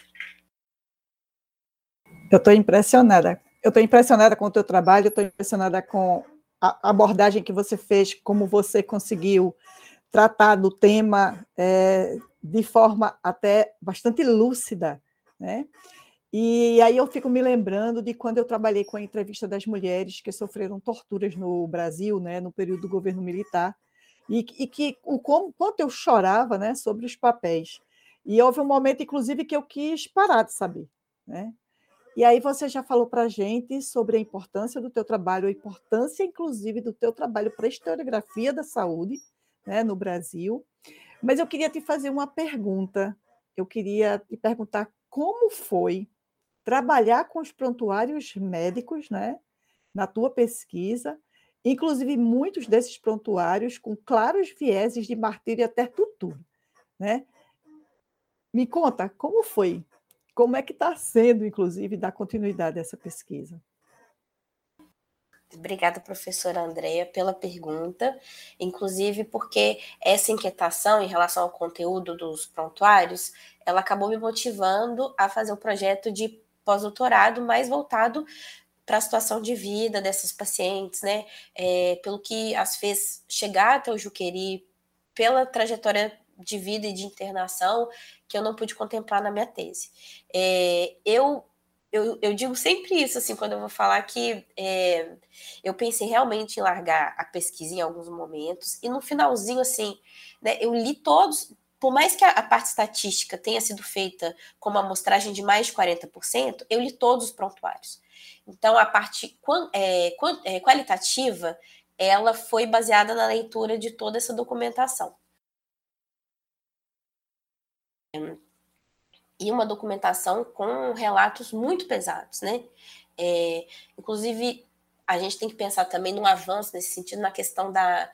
Eu estou impressionada. Eu estou impressionada com o teu trabalho, estou impressionada com a abordagem que você fez, como você conseguiu tratar do tema é, de forma até bastante lúcida, né? E aí eu fico me lembrando de quando eu trabalhei com a entrevista das mulheres que sofreram torturas no Brasil, né, no período do governo militar, e, e que o como, quanto eu chorava, né, sobre os papéis. E houve um momento, inclusive, que eu quis parar de saber, né? E aí você já falou para a gente sobre a importância do teu trabalho, a importância, inclusive, do teu trabalho para a historiografia da saúde, né, no Brasil. Mas eu queria te fazer uma pergunta. Eu queria te perguntar como foi trabalhar com os prontuários médicos, né, na tua pesquisa, inclusive muitos desses prontuários com claros vieses de martírio até tutu, né? Me conta, como foi? Como é que está sendo, inclusive, dar continuidade a essa pesquisa? Obrigada, professora Andréia, pela pergunta, inclusive porque essa inquietação em relação ao conteúdo dos prontuários, ela acabou me motivando a fazer um projeto de pós-doutorado mais voltado para a situação de vida dessas pacientes, né? É, pelo que as fez chegar até o Juqueri, pela trajetória de vida e de internação que eu não pude contemplar na minha tese. É, eu eu, eu, digo sempre isso, assim, quando eu vou falar que é, eu pensei realmente em largar a pesquisa em alguns momentos, e no finalzinho, assim, né, eu li todos, por mais que a, parte estatística tenha sido feita com uma amostragem de mais de 40%, eu li todos os prontuários. Então, a parte é, é, qualitativa, ela foi baseada na leitura de toda essa documentação e uma documentação com relatos muito pesados, né? É, inclusive, a gente tem que pensar também num avanço nesse sentido, na questão da.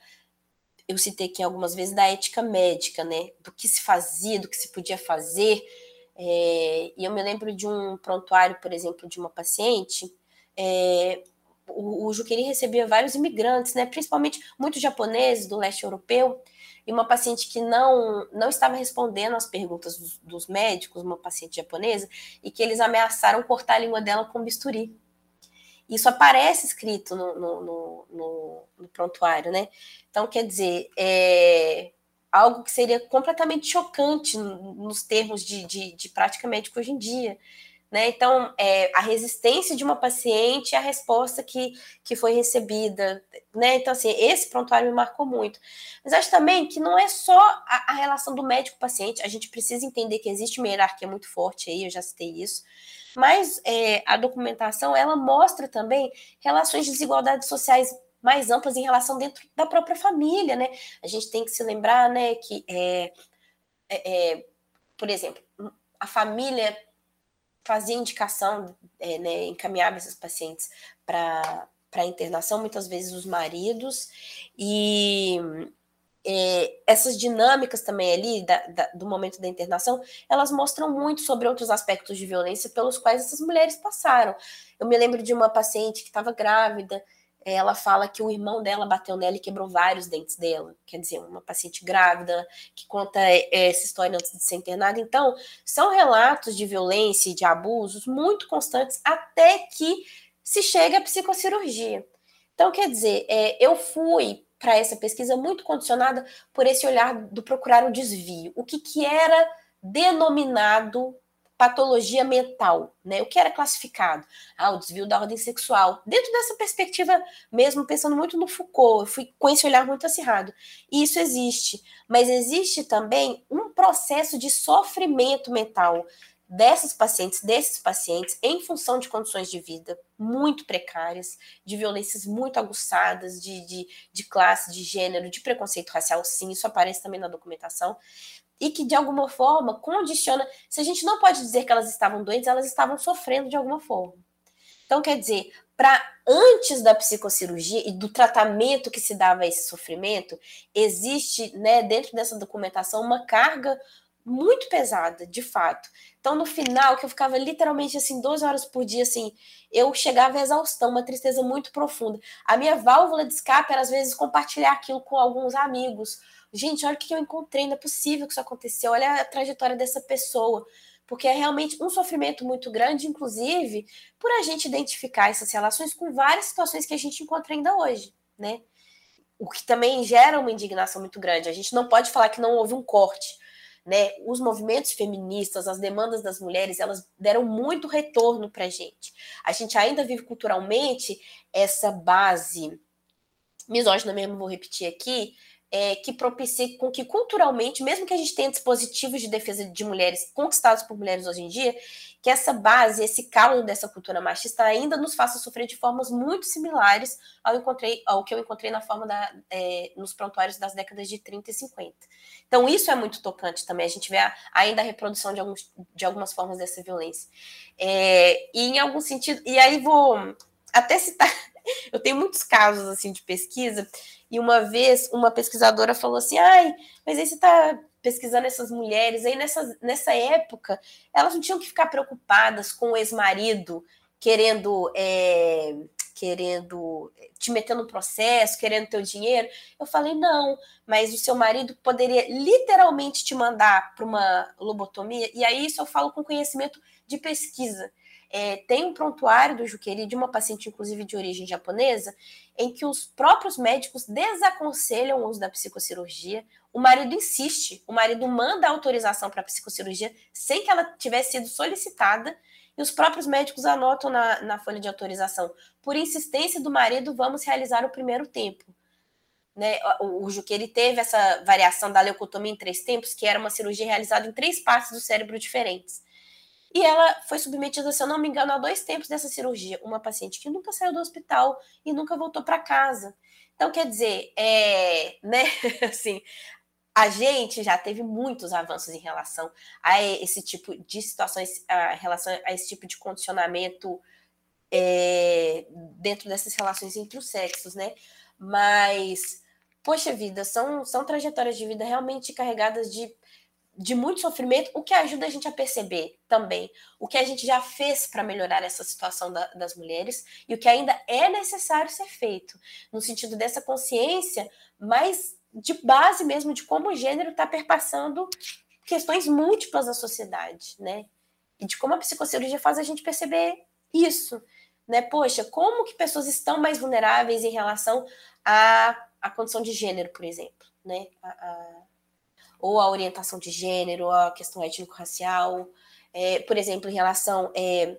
Eu citei aqui algumas vezes da ética médica, né? Do que se fazia, do que se podia fazer. É, e eu me lembro de um prontuário, por exemplo, de uma paciente. É, o, o Juqueri recebia vários imigrantes, né? Principalmente muitos japoneses do leste europeu e uma paciente que não, não estava respondendo às perguntas dos, dos, médicos, uma paciente japonesa, e que eles ameaçaram cortar a língua dela com bisturi. Isso aparece escrito no, no, no, no, prontuário, né? Então, quer dizer, é algo que seria completamente chocante nos termos de, de, de prática médica hoje em dia. Né? Então, é, a resistência de uma paciente e a resposta que, que foi recebida. Né? Então, assim, esse prontuário me marcou muito. Mas acho também que não é só a, a relação do médico-paciente, a gente precisa entender que existe uma hierarquia muito forte aí, eu já citei isso. Mas é, a documentação, ela mostra também relações de desigualdades sociais mais amplas em relação dentro da própria família, né? A gente tem que se lembrar, né, que, é, é, é por exemplo, a família fazia indicação, é, né, encaminhava esses pacientes para para internação, muitas vezes os maridos, e é, essas dinâmicas também ali da, da, do momento da internação, elas mostram muito sobre outros aspectos de violência pelos quais essas mulheres passaram. Eu me lembro de uma paciente que estava grávida ela fala que o irmão dela bateu nela e quebrou vários dentes dela. Quer dizer, uma paciente grávida que conta é, essa história antes de ser internada. Então, são relatos de violência e de abusos muito constantes até que se chega à psicocirurgia. Então, quer dizer, é, eu fui para essa pesquisa muito condicionada por esse olhar do procurar o desvio. O que, que era denominado patologia mental, né? O que era classificado? Ah, o desvio da ordem sexual. Dentro dessa perspectiva mesmo, pensando muito no Foucault, eu fui com esse olhar muito acirrado. E isso existe, mas existe também um processo de sofrimento mental dessas pacientes, desses pacientes, em função de condições de vida muito precárias, de violências muito aguçadas, de, de, de classe, de gênero, de preconceito racial, sim, isso aparece também na documentação, e que de alguma forma condiciona. Se a gente não pode dizer que elas estavam doentes, elas estavam sofrendo de alguma forma. Então, quer dizer, para antes da psicocirurgia e do tratamento que se dava a esse sofrimento, existe, né, dentro dessa documentação, uma carga muito pesada, de fato. Então, no final, que eu ficava literalmente assim, 12 horas por dia, assim, eu chegava à exaustão, uma tristeza muito profunda. A minha válvula de escape era, às vezes, compartilhar aquilo com alguns amigos, gente, olha o que eu encontrei, não é possível que isso aconteceu, olha a trajetória dessa pessoa. Porque é realmente um sofrimento muito grande, inclusive, por a gente identificar essas relações com várias situações que a gente encontra ainda hoje, né? O que também gera uma indignação muito grande. A gente não pode falar que não houve um corte, né? Os movimentos feministas, as demandas das mulheres, elas deram muito retorno para a gente. A gente ainda vive culturalmente essa base misógina mesmo, vou repetir aqui, é, que propicie com que culturalmente, mesmo que a gente tenha dispositivos de defesa de mulheres conquistados por mulheres hoje em dia, que essa base, esse caldo dessa cultura machista ainda nos faça sofrer de formas muito similares ao, encontrei, ao que eu encontrei na forma da, é, nos prontuários das décadas de 30 e 50. Então, isso é muito tocante também. A gente vê a, ainda a reprodução de, alguns, de algumas formas dessa violência. É, e em algum sentido, e aí vou até citar, eu tenho muitos casos assim de pesquisa e uma vez uma pesquisadora falou assim: ai, mas aí você está pesquisando essas mulheres, aí nessa, nessa época, elas não tinham que ficar preocupadas com o ex-marido querendo é, querendo te meter no processo, querendo teu dinheiro. Eu falei, não, mas o seu marido poderia literalmente te mandar para uma lobotomia, e aí isso eu falo com conhecimento de pesquisa. É, tem um prontuário do Juqueri, de uma paciente, inclusive de origem japonesa, em que os próprios médicos desaconselham o uso da psicocirurgia. O marido insiste, o marido manda autorização para a psicocirurgia sem que ela tivesse sido solicitada, e os próprios médicos anotam na, na folha de autorização. Por insistência do marido, vamos realizar o primeiro tempo. Né? O, o teve essa variação da leucotomia em três tempos, que era uma cirurgia realizada em três partes do cérebro diferentes. E ela foi submetida, se eu não me engano, a dois tempos dessa cirurgia. Uma paciente que nunca saiu do hospital e nunca voltou para casa. Então, quer dizer, é, né, assim, a gente já teve muitos avanços em relação a esse tipo de situações, a relação a esse tipo de condicionamento é, dentro dessas relações entre os sexos, né? Mas, poxa vida, são, são trajetórias de vida realmente carregadas de, de muito sofrimento, o que ajuda a gente a perceber também o que a gente já fez para melhorar essa situação da, das mulheres e o que ainda é necessário ser feito, no sentido dessa consciência mais de base mesmo de como o gênero está perpassando questões múltiplas da sociedade, né? E de como a psicocirurgia faz a gente perceber isso, né? Poxa, como que pessoas estão mais vulneráveis em relação à, à condição de gênero, por exemplo, né? A, a, ou a orientação de gênero, a questão étnico-racial, é, por exemplo, em relação é,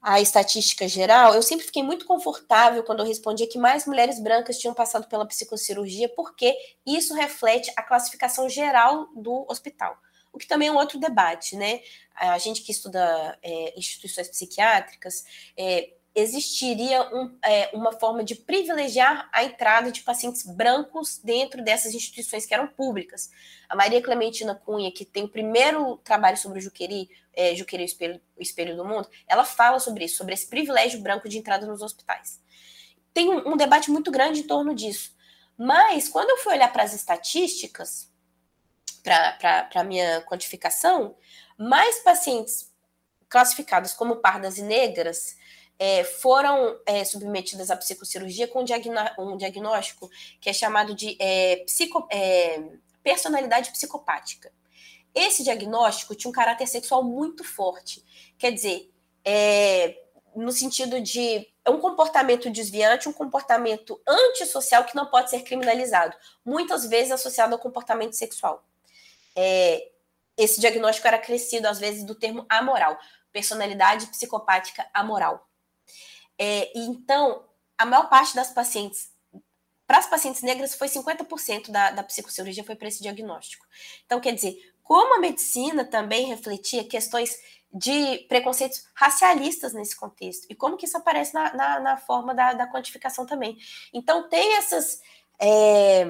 a estatística geral, eu sempre fiquei muito confortável quando eu respondia que mais mulheres brancas tinham passado pela psicocirurgia, porque isso reflete a classificação geral do hospital. O que também é um outro debate, né? A gente que estuda é, instituições psiquiátricas, é, existiria um, é, uma forma de privilegiar a entrada de pacientes brancos dentro dessas instituições que eram públicas. A Maria Clementina Cunha, que tem o primeiro trabalho sobre o Juqueri, é, Juqueri o espelho, o espelho do Mundo, ela fala sobre isso, sobre esse privilégio branco de entrada nos hospitais. Tem um, um debate muito grande em torno disso. Mas, quando eu fui olhar para as estatísticas, para a minha quantificação, mais pacientes classificados como pardas e negras é, foram é, submetidas à psicocirurgia com um, diagnóstico que é chamado de é, psico, é, personalidade psicopática. Esse diagnóstico tinha um caráter sexual muito forte, quer dizer, é, no sentido de é um comportamento desviante, um comportamento antissocial que não pode ser criminalizado, muitas vezes associado ao comportamento sexual. É, esse diagnóstico era crescido, às vezes, do termo amoral, personalidade psicopática amoral. É, então, a maior parte das pacientes, para as pacientes negras, foi 50% da, da psicocirurgia foi para esse diagnóstico. Então, quer dizer, como a medicina também refletia questões de preconceitos racialistas nesse contexto, e como que isso aparece na, na, na forma da, da, quantificação também. Então, tem essas, é,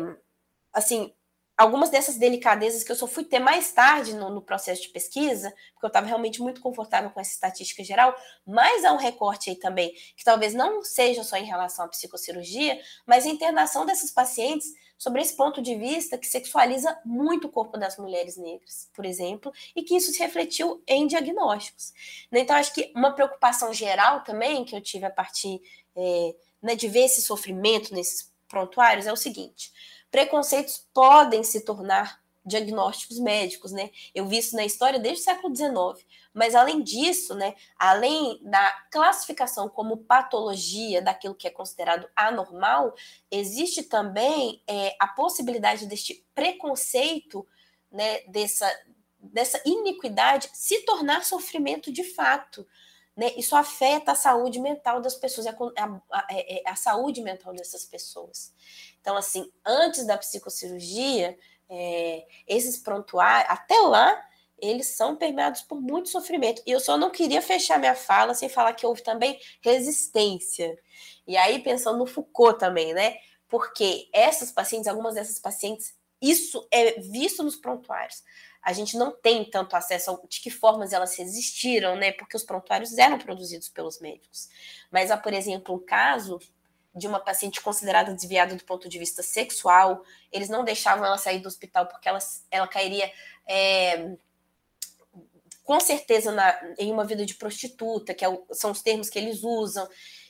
assim, algumas dessas delicadezas que eu só fui ter mais tarde no, no processo de pesquisa, porque eu estava realmente muito confortável com essa estatística geral, mas há um recorte aí também, que talvez não seja só em relação à psicocirurgia, mas a internação dessas pacientes sobre esse ponto de vista que sexualiza muito o corpo das mulheres negras, por exemplo, e que isso se refletiu em diagnósticos. Então, acho que uma preocupação geral também que eu tive a partir é, né, de ver esse sofrimento nesses prontuários é o seguinte: preconceitos podem se tornar diagnósticos médicos, né? Eu vi isso na história desde o século XIX. Mas além disso, né, além da classificação como patologia daquilo que é considerado anormal, existe também é, a possibilidade deste preconceito, né, dessa, dessa iniquidade se tornar sofrimento de fato. Né? Isso afeta a saúde mental das pessoas, a, a, a, é, a saúde mental dessas pessoas. Então, assim, antes da psicocirurgia, é, esses prontuários, até lá, eles são permeados por muito sofrimento. E eu só não queria fechar minha fala sem falar que houve também resistência. E aí, pensando no Foucault também, né? Porque essas pacientes, algumas dessas pacientes, isso é visto nos prontuários. A gente não tem tanto acesso a de que formas elas resistiram, né? Porque os prontuários eram produzidos pelos médicos. Mas há, por exemplo, um caso de uma paciente considerada desviada do ponto de vista sexual, eles não deixavam ela sair do hospital porque ela, ela cairia é, com certeza na, em uma vida de prostituta, que é o, são os termos que eles usam.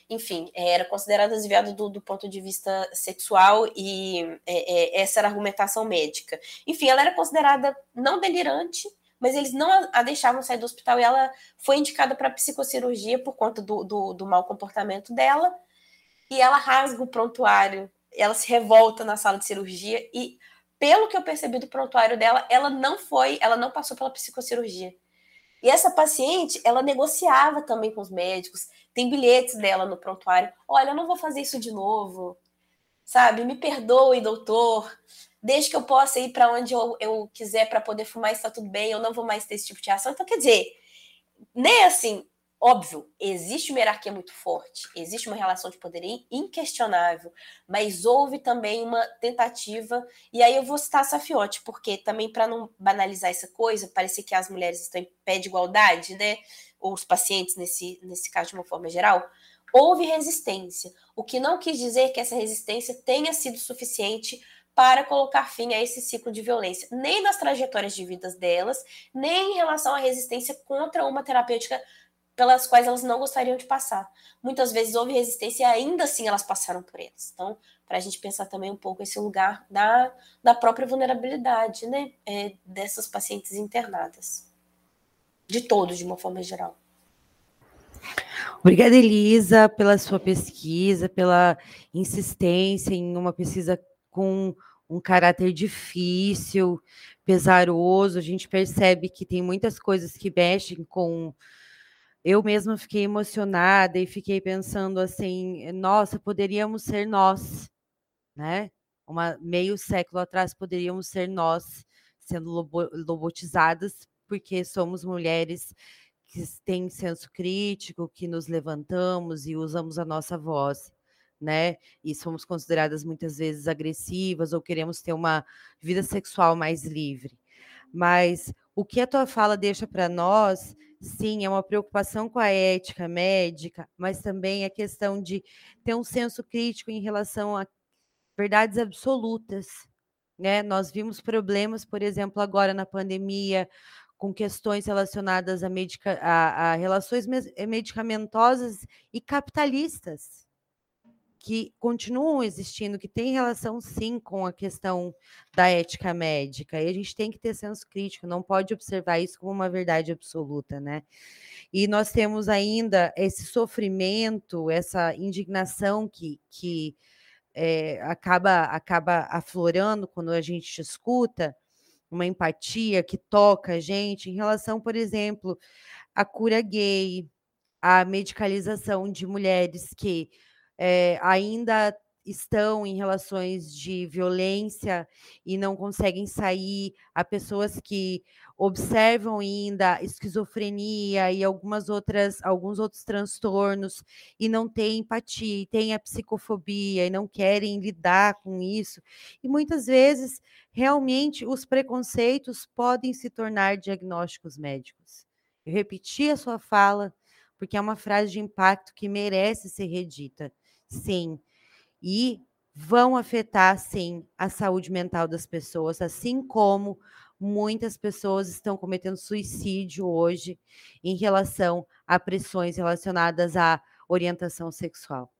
Enfim, é, era considerada desviada do, do, ponto de vista sexual e é, é, essa era a argumentação médica. Enfim, ela era considerada não delirante, mas eles não a, deixavam sair do hospital e ela foi indicada para psicocirurgia por conta do, do, do mau comportamento dela e ela rasga o prontuário, ela se revolta na sala de cirurgia e pelo que eu percebi do prontuário dela, ela não foi, ela não passou pela psicocirurgia. E essa paciente, ela negociava também com os médicos, tem bilhetes dela no prontuário. Olha, eu não vou fazer isso de novo, sabe? Me perdoe, doutor. Desde que eu possa ir para onde eu, eu quiser para poder fumar, está tudo bem, eu não vou mais ter esse tipo de ação. Então, quer dizer, nem assim, Óbvio, existe uma hierarquia muito forte, existe uma relação de poder inquestionável, mas houve também uma tentativa, e aí eu vou citar Safiote, porque também para não banalizar essa coisa, parecer que as mulheres estão em pé de igualdade, né? Ou os pacientes, nesse, nesse caso, de uma forma geral, houve resistência, o que não quis dizer que essa resistência tenha sido suficiente para colocar fim a esse ciclo de violência, nem nas trajetórias de vidas delas, nem em relação à resistência contra uma terapêutica pelas quais elas não gostariam de passar. Muitas vezes houve resistência e ainda assim elas passaram por elas. Então, para a gente pensar também um pouco esse lugar da, da própria vulnerabilidade, né, é, dessas pacientes internadas. De todos, de uma forma geral. Obrigada, Elisa, pela sua pesquisa, pela insistência em uma pesquisa com um caráter difícil, pesaroso. A gente percebe que tem muitas coisas que mexem com eu mesma fiquei emocionada e fiquei pensando assim, nossa, poderíamos ser nós, né? Uma meio século atrás poderíamos ser nós sendo lobo, lobotizadas porque somos mulheres que têm senso crítico, que nos levantamos e usamos a nossa voz, né? E somos consideradas muitas vezes agressivas ou queremos ter uma vida sexual mais livre. Mas o que a tua fala deixa para nós Sim, é uma preocupação com a ética médica, mas também a questão de ter um senso crítico em relação a verdades absolutas. Né? Nós vimos problemas, por exemplo, agora na pandemia, com questões relacionadas a, medica, a, a relações medicamentosas e capitalistas que continuam existindo, que têm relação sim com a questão da ética médica. E a gente tem que ter senso crítico, não pode observar isso como uma verdade absoluta, né? E nós temos ainda esse sofrimento, essa indignação que, que é, acaba, acaba aflorando quando a gente escuta uma empatia que toca a gente em relação, por exemplo, à cura gay, à medicalização de mulheres que é, ainda estão em relações de violência e não conseguem sair, há pessoas que observam ainda esquizofrenia e algumas outras alguns outros transtornos e não têm empatia, têm a psicofobia e não querem lidar com isso. E muitas vezes realmente os preconceitos podem se tornar diagnósticos médicos. Eu repeti a sua fala porque é uma frase de impacto que merece ser redita sim. E vão afetar, sim, a saúde mental das pessoas, assim como muitas pessoas estão cometendo suicídio hoje em relação a pressões relacionadas à orientação sexual.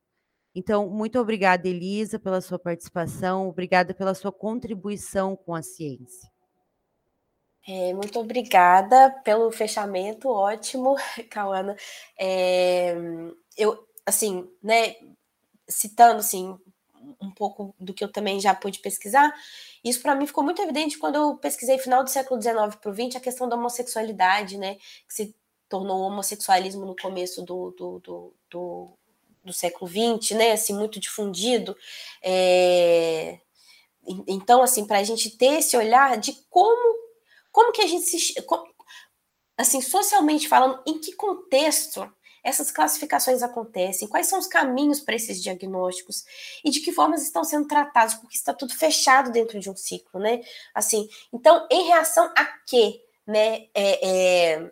Então, muito obrigada, Elisa, pela sua participação, obrigada pela sua contribuição com a ciência. É, muito obrigada pelo fechamento, ótimo, Cauana. É, eu, assim, né, citando assim um pouco do que eu também já pude pesquisar, isso para mim ficou muito evidente quando eu pesquisei final do século XIX para o XX a questão da homossexualidade, né, que se tornou homossexualismo no começo do, do, do, do, do século XX, né, assim, muito difundido. É... Então, assim, para a gente ter esse olhar de como, como que a gente se... Assim, socialmente falando, em que contexto essas classificações acontecem, quais são os caminhos para esses diagnósticos e de que formas estão sendo tratados, porque está tudo fechado dentro de um ciclo, né? Assim, então, em reação a quê, né? É, é,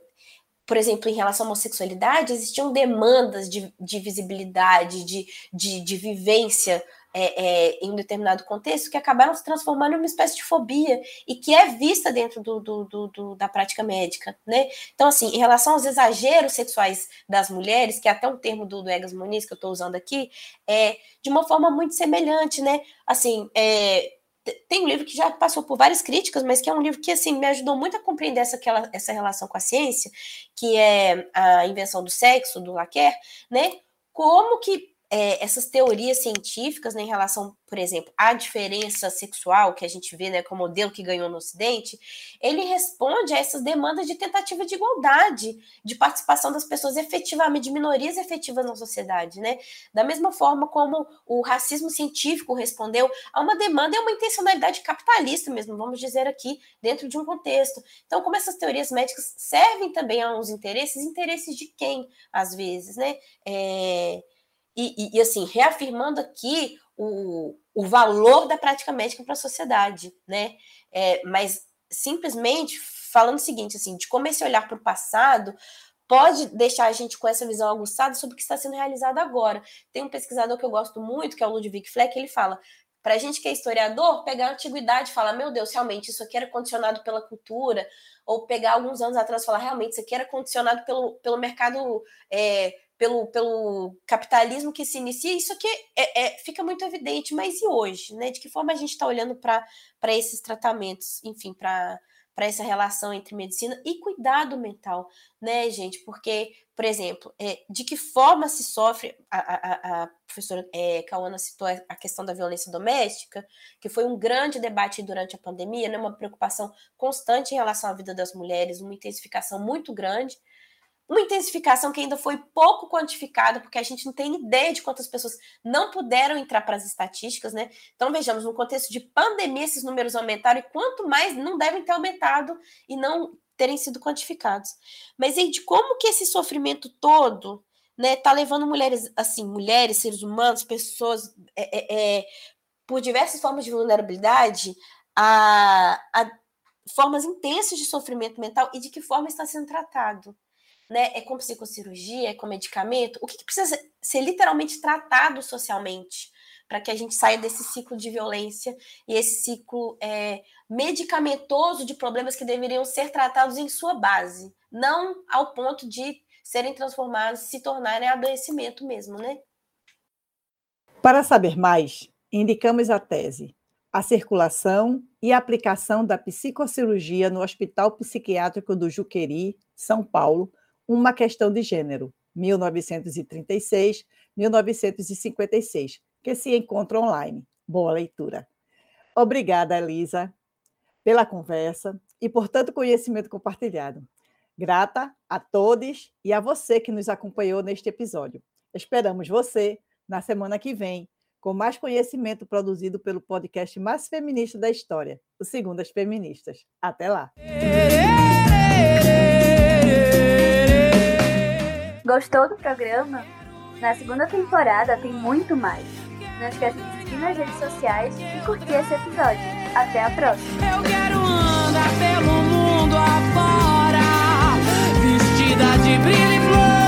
por exemplo, em relação à homossexualidade, existiam demandas de, de visibilidade, de, de, de vivência é, é, em um determinado contexto que acabaram se transformando em uma espécie de fobia e que é vista dentro do, do, do, do, da prática médica, né? Então, assim, em relação aos exageros sexuais das mulheres, que é até um termo do, do Egas Muniz que eu estou usando aqui, é de uma forma muito semelhante, né? Assim, é, tem um livro que já passou por várias críticas, mas que é um livro que assim me ajudou muito a compreender essa, aquela, essa relação com a ciência, que é a invenção do sexo do Laquer, né? Como que é, essas teorias científicas né, em relação, por exemplo, à diferença sexual que a gente vê né, como modelo que ganhou no Ocidente, ele responde a essas demandas de tentativa de igualdade, de participação das pessoas efetivamente, de minorias efetivas na sociedade, né? Da mesma forma como o racismo científico respondeu a uma demanda e uma intencionalidade capitalista mesmo, vamos dizer aqui, dentro de um contexto. Então, como essas teorias médicas servem também a uns interesses, interesses de quem, às vezes, né? É, e, e, e, assim, reafirmando aqui o, o valor da prática médica para a sociedade, né? É, mas simplesmente falando o seguinte, assim, de como esse olhar para o passado pode deixar a gente com essa visão aguçada sobre o que está sendo realizado agora. Tem um pesquisador que eu gosto muito, que é o Ludwig Fleck, ele fala: para a gente que é historiador, pegar a antiguidade e falar, meu Deus, realmente isso aqui era condicionado pela cultura, ou pegar alguns anos atrás e falar, realmente isso aqui era condicionado pelo, pelo mercado é, pelo, pelo capitalismo que se inicia, isso aqui é, é, fica muito evidente. Mas e hoje? Né? De que forma a gente está olhando para esses tratamentos, enfim, para para essa relação entre medicina e cuidado mental, né, gente? Porque, por exemplo, é, de que forma se sofre, a, a, a professora é, Cauana citou a questão da violência doméstica, que foi um grande debate durante a pandemia, né, uma preocupação constante em relação à vida das mulheres, uma intensificação muito grande, uma intensificação que ainda foi pouco quantificada, porque a gente não tem ideia de quantas pessoas não puderam entrar para as estatísticas, né? Então, vejamos, no contexto de pandemia, esses números aumentaram, e quanto mais não devem ter aumentado e não terem sido quantificados. Mas de como que esse sofrimento todo né, tá levando mulheres, assim, mulheres, seres humanos, pessoas, é, é, é, por diversas formas de vulnerabilidade, a, a formas intensas de sofrimento mental e de que forma está sendo tratado né? É com psicocirurgia, é com medicamento? O que, que precisa ser literalmente tratado socialmente para que a gente saia desse ciclo de violência e esse ciclo é, medicamentoso de problemas que deveriam ser tratados em sua base, não ao ponto de serem transformados, se tornarem adoecimento mesmo, né? Para saber mais, indicamos a tese A circulação e aplicação da psicocirurgia no Hospital Psiquiátrico do Juqueri, São Paulo, uma Questão de Gênero, 1936-1956, que se encontra online. Boa leitura. Obrigada, Elisa, pela conversa e por tanto conhecimento compartilhado. Grata a todos e a você que nos acompanhou neste episódio. Esperamos você na semana que vem com mais conhecimento produzido pelo podcast mais feminista da história, o Segundas Feministas. Até lá! Gostou do programa? Na segunda temporada tem muito mais. Não esqueça de seguir nas redes sociais e curtir esse episódio. Até a próxima! Eu quero andar pelo mundo afora, vestida de brilho.